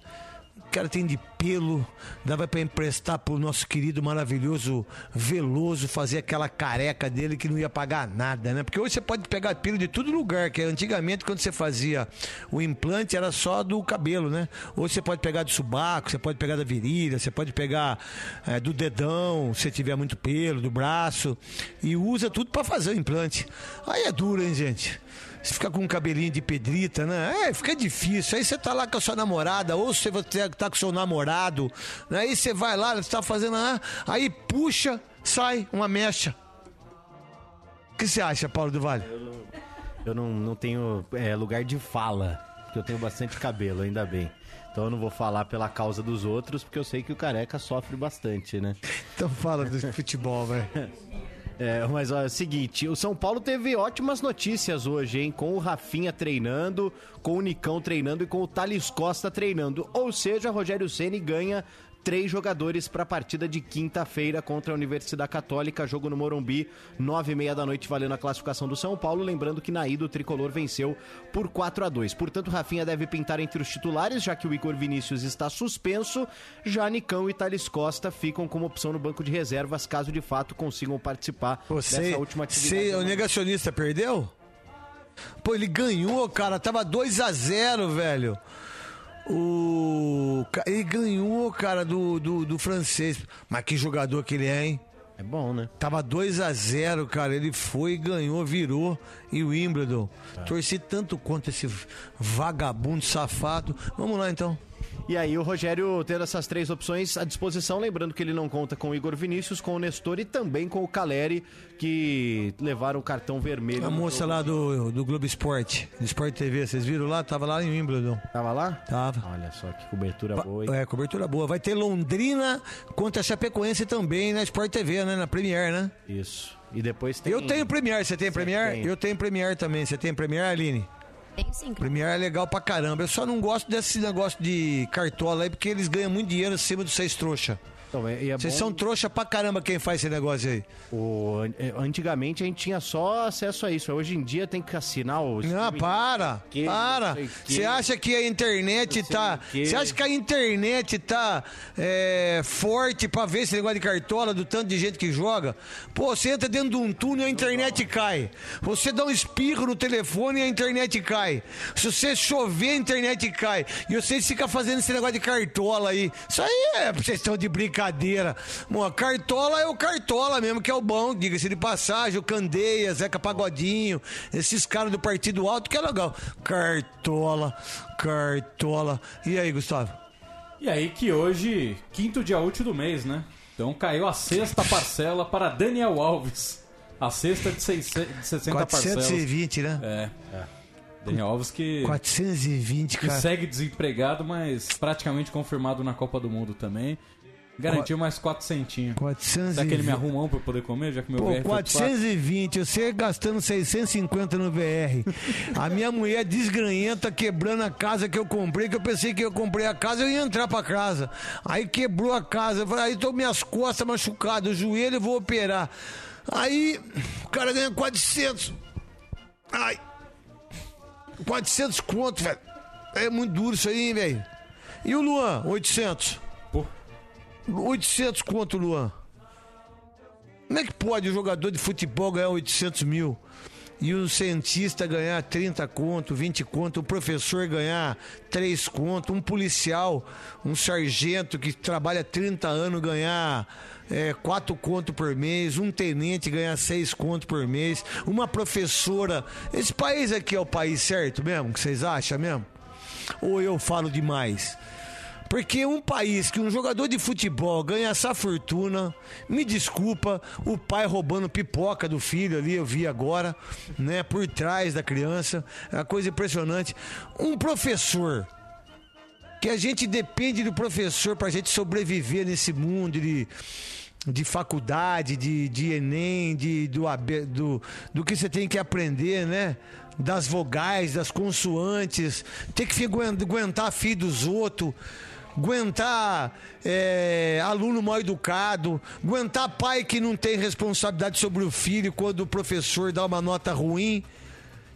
Cara tem de pelo, dava pra emprestar pro nosso querido maravilhoso Veloso fazer aquela careca dele que não ia pagar nada, né? Porque hoje você pode pegar pelo de todo lugar, que antigamente quando você fazia o implante era só do cabelo, né? Hoje você pode pegar do subaco, você pode pegar da virilha, você pode pegar eh, do dedão, se tiver muito pelo, do braço, e usa tudo pra fazer o implante. Aí é duro, hein, gente? Você fica com um cabelinho de pedrita, né? É, fica difícil. Aí você tá lá com a sua namorada, ou você tá com o seu namorado, né? aí você vai lá, você tá fazendo. Ah, aí puxa, sai uma mecha. O que você acha, Paulo do Vale? Eu não, não tenho é, lugar de fala, porque eu tenho bastante cabelo, ainda bem. Então eu não vou falar pela causa dos outros, porque eu sei que o careca sofre bastante, né? Então fala do futebol, velho. É, mas olha, é o seguinte, o São Paulo teve ótimas notícias hoje, hein? Com o Rafinha treinando, com o Nicão treinando e com o Thales Costa treinando. Ou seja, Rogério Ceni ganha três jogadores para a partida de quinta-feira contra a Universidade Católica, jogo no Morumbi, nove e meia da noite, valendo a classificação do São Paulo. Lembrando que na ida o tricolor venceu por 4 a 2 Portanto, Rafinha deve pintar entre os titulares, já que o Igor Vinícius está suspenso. Já Nicão e Thales Costa ficam como opção no banco de reservas, caso de fato consigam participar Você, dessa última atividade. você, o negacionista perdeu? Pô, ele ganhou, cara. Tava 2 a 0 velho. O. Ele ganhou, cara, do, do, do francês. Mas que jogador que ele é, hein? É bom, né? Tava 2 a 0 cara. Ele foi, ganhou, virou. E o Wimbledon. Tá. Torci tanto quanto esse vagabundo safado. Vamos lá, então. E aí o Rogério tendo essas três opções à disposição, lembrando que ele não conta com o Igor Vinícius, com o Nestor e também com o Caleri, que levaram o cartão vermelho. A moça lá do, do Globo Esporte, do Sport TV, vocês viram lá? Tava lá em Wimbledon. Tava lá? Tava. Olha só que cobertura boa, hein? É, cobertura boa. Vai ter Londrina contra a Chapecoense também na Sport TV, né? Na Premier, né? Isso. E depois tem. Eu tenho Premier, você tem Premier? tem. Eu tenho Premier também. Você tem Premier, Aline? Tem sim. É legal pra caramba. Eu só não gosto desse negócio de cartola aí, porque eles ganham muito dinheiro acima de vocês trouxa. Então, é- é Vocês bom- são trouxa pra caramba quem faz esse negócio aí. O, é, antigamente a gente tinha só acesso a isso. Hoje em dia tem que assinar o. Não, para, que, para. não. Você acha que a internet tá. Você acha que a internet tá é, forte pra ver esse negócio de cartola do tanto de gente que joga? Pô, você entra dentro de um túnel e a internet cai. Você dá um espirro no telefone e a internet cai. Se você chover, a internet cai. E vocês ficam fazendo esse negócio de cartola aí. Isso aí é. Vocês estão de brincadeira. Bom, cartola é o cartola mesmo, que é o bom, diga-se de passagem, o Candeia, Zeca Pagodinho, esses caras do Partido Alto que é legal. Cartola, cartola. E aí, Gustavo? E aí que hoje, quinto dia útil do mês, né? Então caiu a sexta parcela para Daniel Alves. A sexta de, 600, de 60 parcelas. 420, né? É. Daniel Alves que, 420, que cara. segue desempregado, mas praticamente confirmado na Copa do Mundo também. Garantiu mais 4 centinhos. 420. Será que ele me arruma um pra eu poder comer, já que meu Pô, VR foi 4? 420, você gastando 650 no VR. A minha mulher desgranhenta quebrando a casa que eu comprei, que eu pensei que eu comprei a casa, eu ia entrar pra casa. Aí quebrou a casa, eu falei, aí tô minhas costas machucadas, o joelho eu vou operar. Aí o cara ganha 400. Ai. 400 conto, velho. É muito duro isso aí, hein, velho. E o Luan, 800. Pô. 800 conto, Luan. Como é que pode o jogador de futebol ganhar 800 mil? E o cientista ganhar 30 conto, 20 conto, o professor ganhar 3 conto, um policial, um sargento que trabalha 30 anos ganhar é, 4 conto por mês, um tenente ganhar 6 conto por mês, uma professora. Esse país aqui é o país certo mesmo, que vocês acham mesmo? Ou eu falo demais? Porque um país que um jogador de futebol ganha essa fortuna, me desculpa, o pai roubando pipoca do filho ali, eu vi agora, né, por trás da criança, é uma coisa impressionante. Um professor, que a gente depende do professor pra gente sobreviver nesse mundo de, de faculdade, de, de Enem, de, do, do, do que você tem que aprender, né? Das vogais, das consoantes, ter que aguentar filho dos outros aguentar é, aluno mal educado, aguentar pai que não tem responsabilidade sobre o filho quando o professor dá uma nota ruim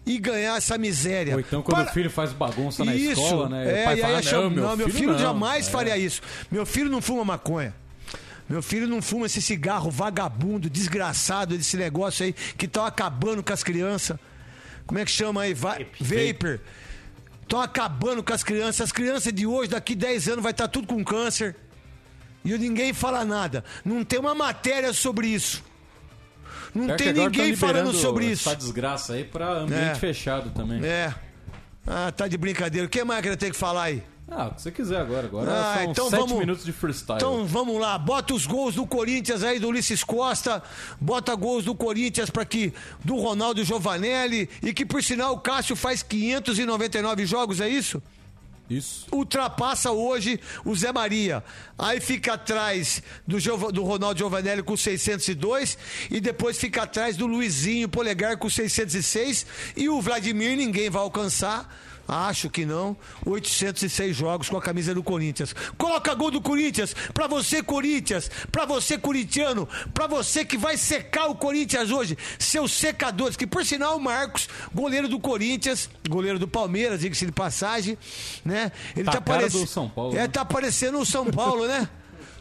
e ganhar essa miséria. Ou então quando Para- o filho faz bagunça na Isso, escola, né? É, o pai e fala, acham- não, meu não, meu filho, filho não." jamais É. faria isso. Meu filho não fuma maconha. Meu filho não fuma esse cigarro vagabundo, desgraçado, esse negócio aí que tá acabando com as crianças. Como é que chama aí? Va Vapor. Estão acabando com as crianças. As crianças de hoje, daqui 10 anos, vai estar tudo com câncer. E ninguém fala nada. Não tem uma matéria sobre isso. Não Pior tem ninguém falando sobre isso. Essa desgraça aí pra ambiente É. fechado também. É. Ah, tá de brincadeira. O que mais que eu tenho que falar aí? Ah, o que você quiser agora. Agora Ah, são então sete vamos- minutos de freestyle. Então vamos lá, bota os gols do Corinthians aí do Ulisses Costa, bota gols do Corinthians para que do Ronaldo Giovanelli e que por sinal o Cássio faz 599 jogos, é isso? Isso. Ultrapassa hoje o Zé Maria. Aí fica atrás do, do Ronaldo Giovanelli com 602 e depois fica atrás do Luizinho Polegar com 606 e o Vladimir ninguém vai alcançar. Acho que não. 806 jogos com a camisa do Corinthians. Coloca gol do Corinthians. Pra você, Corinthians. Pra você, corintiano. Pra você que vai secar o Corinthians hoje. Seus secadores. Que por sinal, o Marcos, goleiro do Corinthians, goleiro do Palmeiras, diga-se de passagem, né? Ele Tá tá, a cara parecendo. do São Paulo, É, né? tá parecendo o São Paulo, né?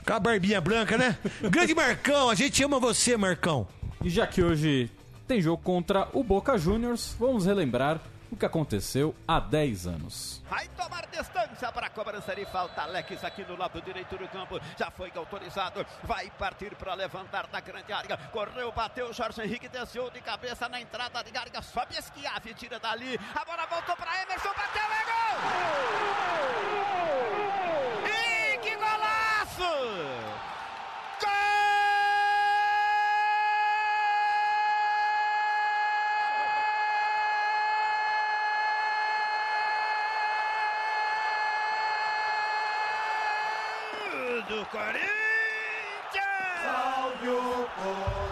Com a barbinha branca, né? Grande Marcão, a gente ama você, Marcão. E já que hoje tem jogo contra o Boca Juniors, vamos relembrar o que aconteceu há 10 anos. Vai tomar distância para a cobrança de falta. Alex aqui no lado direito do campo. Já foi autorizado. Vai partir para levantar da grande área. Correu, bateu. Jorge Henrique desceu de cabeça na entrada de área. Sobe Esquiave, tira dali. A bola voltou para Emerson. Bateu, é gol! E que golaço! Gol Corinthians! Salve o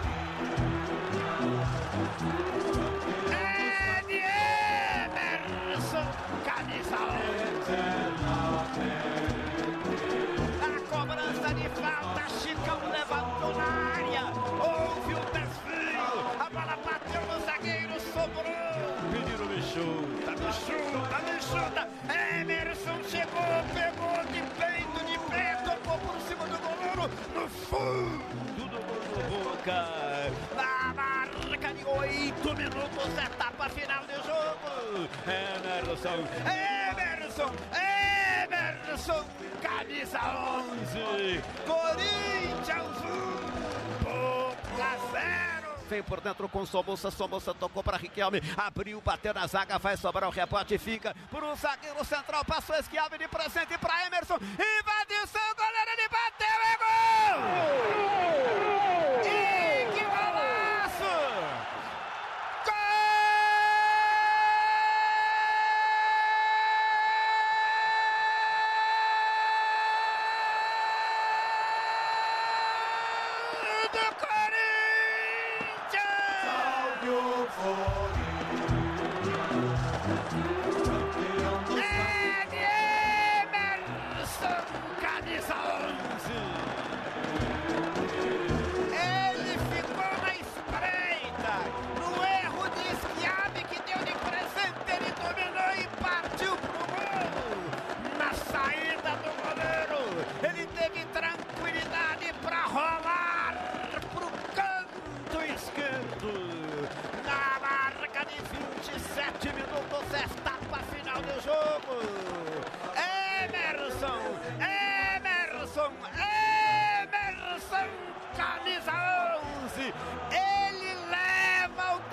Na marca de oito minutos, etapa final do jogo. Emerson, Emerson, Emerson, camisa 11. Corinthians 1, Boca 0. Vem por dentro com Somoça, Somoça tocou para Riquelme, abriu, bateu na zaga, vai sobrar o rebote, fica por um zagueiro central, passou Esquiave de presente para Emerson, invadiu o goleiro, ele bateu, é gol!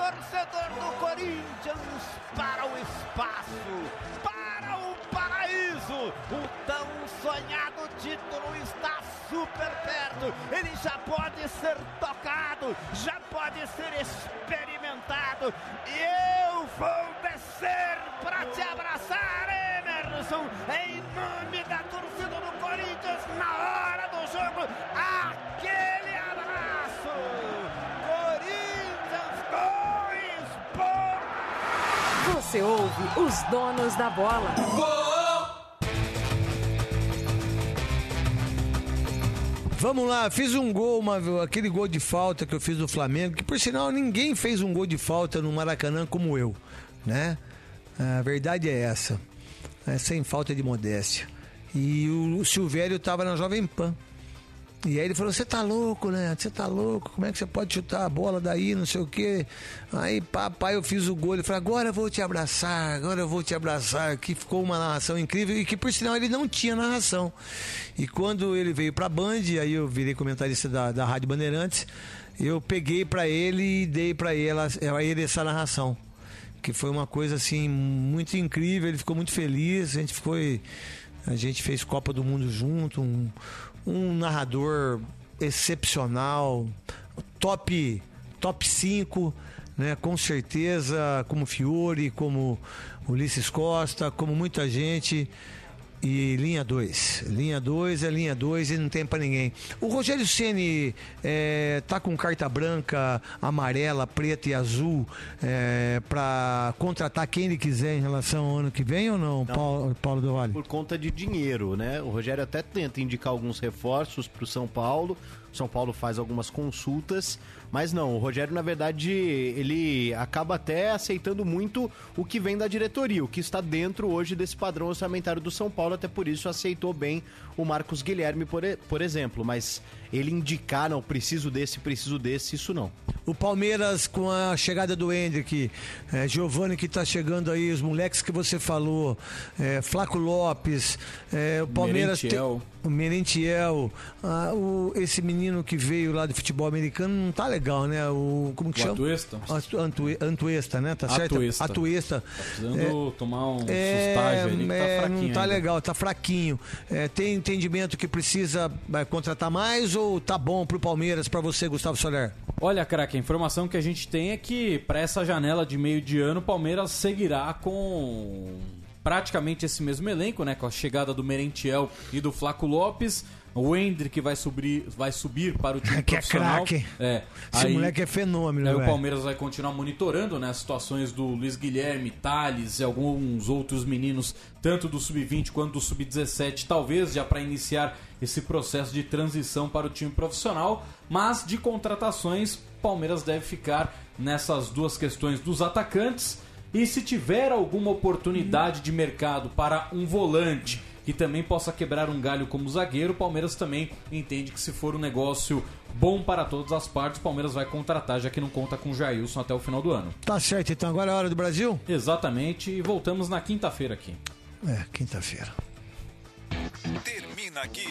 Torcedor do Corinthians para o espaço, para o paraíso. O tão sonhado título está super perto. Ele já pode ser tocado, já pode ser experimentado. E eu vou descer para te abraçar, Emerson, em nome da torcida do Corinthians na hora do jogo. Aquele abraço. Corinthians 2 Você ouve os donos da bola. Vamos lá, fiz um gol, uma- aquele gol de falta que eu fiz do Flamengo, que por sinal ninguém fez um gol de falta no Maracanã como eu, né? A verdade é essa, é sem falta de modéstia. E o Silvério tava na Jovem Pan. E aí ele falou, você tá louco, né? Você tá louco, como é que você pode chutar a bola daí, não sei o quê. Aí, papai, eu fiz o gol, ele falou, agora eu vou te abraçar, agora eu vou te abraçar, que ficou uma narração incrível e que por sinal ele não tinha narração. E quando ele veio pra Band, aí eu virei comentarista da, da Rádio Bandeirantes, eu peguei pra ele e dei pra ele, a ele essa narração. Que foi uma coisa assim muito incrível, ele ficou muito feliz, a gente foi. A gente fez Copa do Mundo junto, um, um narrador excepcional, top top 5, né? Com certeza, como Fiore, como Ulisses Costa, como muita gente. E linha 2. Linha 2 é linha 2 e não tem pra ninguém. O Rogério Ceni é, tá com carta branca, amarela, preta e azul é, para contratar quem ele quiser em relação ao ano que vem ou não, Paulo, Paulo do Vale? Por conta de dinheiro, né? O Rogério até tenta indicar alguns reforços para o São Paulo. São Paulo faz algumas consultas, mas não, o Rogério, na verdade, ele acaba até aceitando muito o que vem da diretoria, o que está dentro hoje desse padrão orçamentário do São Paulo, até por isso aceitou bem o Marcos Guilherme, por, por exemplo. Mas ele indicar, não, preciso desse, preciso desse, isso não. O Palmeiras com a chegada do Hendrick, é, Giovanni que tá chegando aí, os moleques que você falou, é, Flaco Lopes, é, o Palmeiras Merentiel. o Merentiel, ah, o- esse menino que veio lá do futebol americano não tá legal, né? O como que O chama? Atuesta. Atu- Antue- Antuesta, né? Tá certo? Atuesta. Atuesta. Precisando tomar um É, sustágio ali tá é, fraquinho não tá ainda. legal, tá fraquinho. É, tem entendimento que precisa é, contratar mais ou tá bom pro Palmeiras, pra você, Gustavo Soler? Olha, craque, a informação que a gente tem é que para essa janela de meio de ano, o Palmeiras seguirá com praticamente esse mesmo elenco, né? Com a chegada do Merentiel e do Flaco Lopes. O Hendrick vai subir, vai subir para o time Que é profissional. craque. É, Esse aí- moleque é fenômeno, Aí o velho. Palmeiras vai continuar monitorando né, as situações do Luiz Guilherme, Thales e alguns outros meninos, tanto do Sub-20 quanto do Sub-17, talvez já para iniciar esse processo de transição para o time profissional. Mas de contratações, Palmeiras deve ficar nessas duas questões dos atacantes. E se tiver alguma oportunidade de mercado para um volante que também possa quebrar um galho como zagueiro, o Palmeiras também entende que se for um negócio bom para todas as partes, o Palmeiras vai contratar, já que não conta com o Jailson até o final do ano. Tá certo, então agora é a hora do Brasil? Exatamente, e voltamos na quinta-feira aqui. É, quinta-feira. Termina aqui.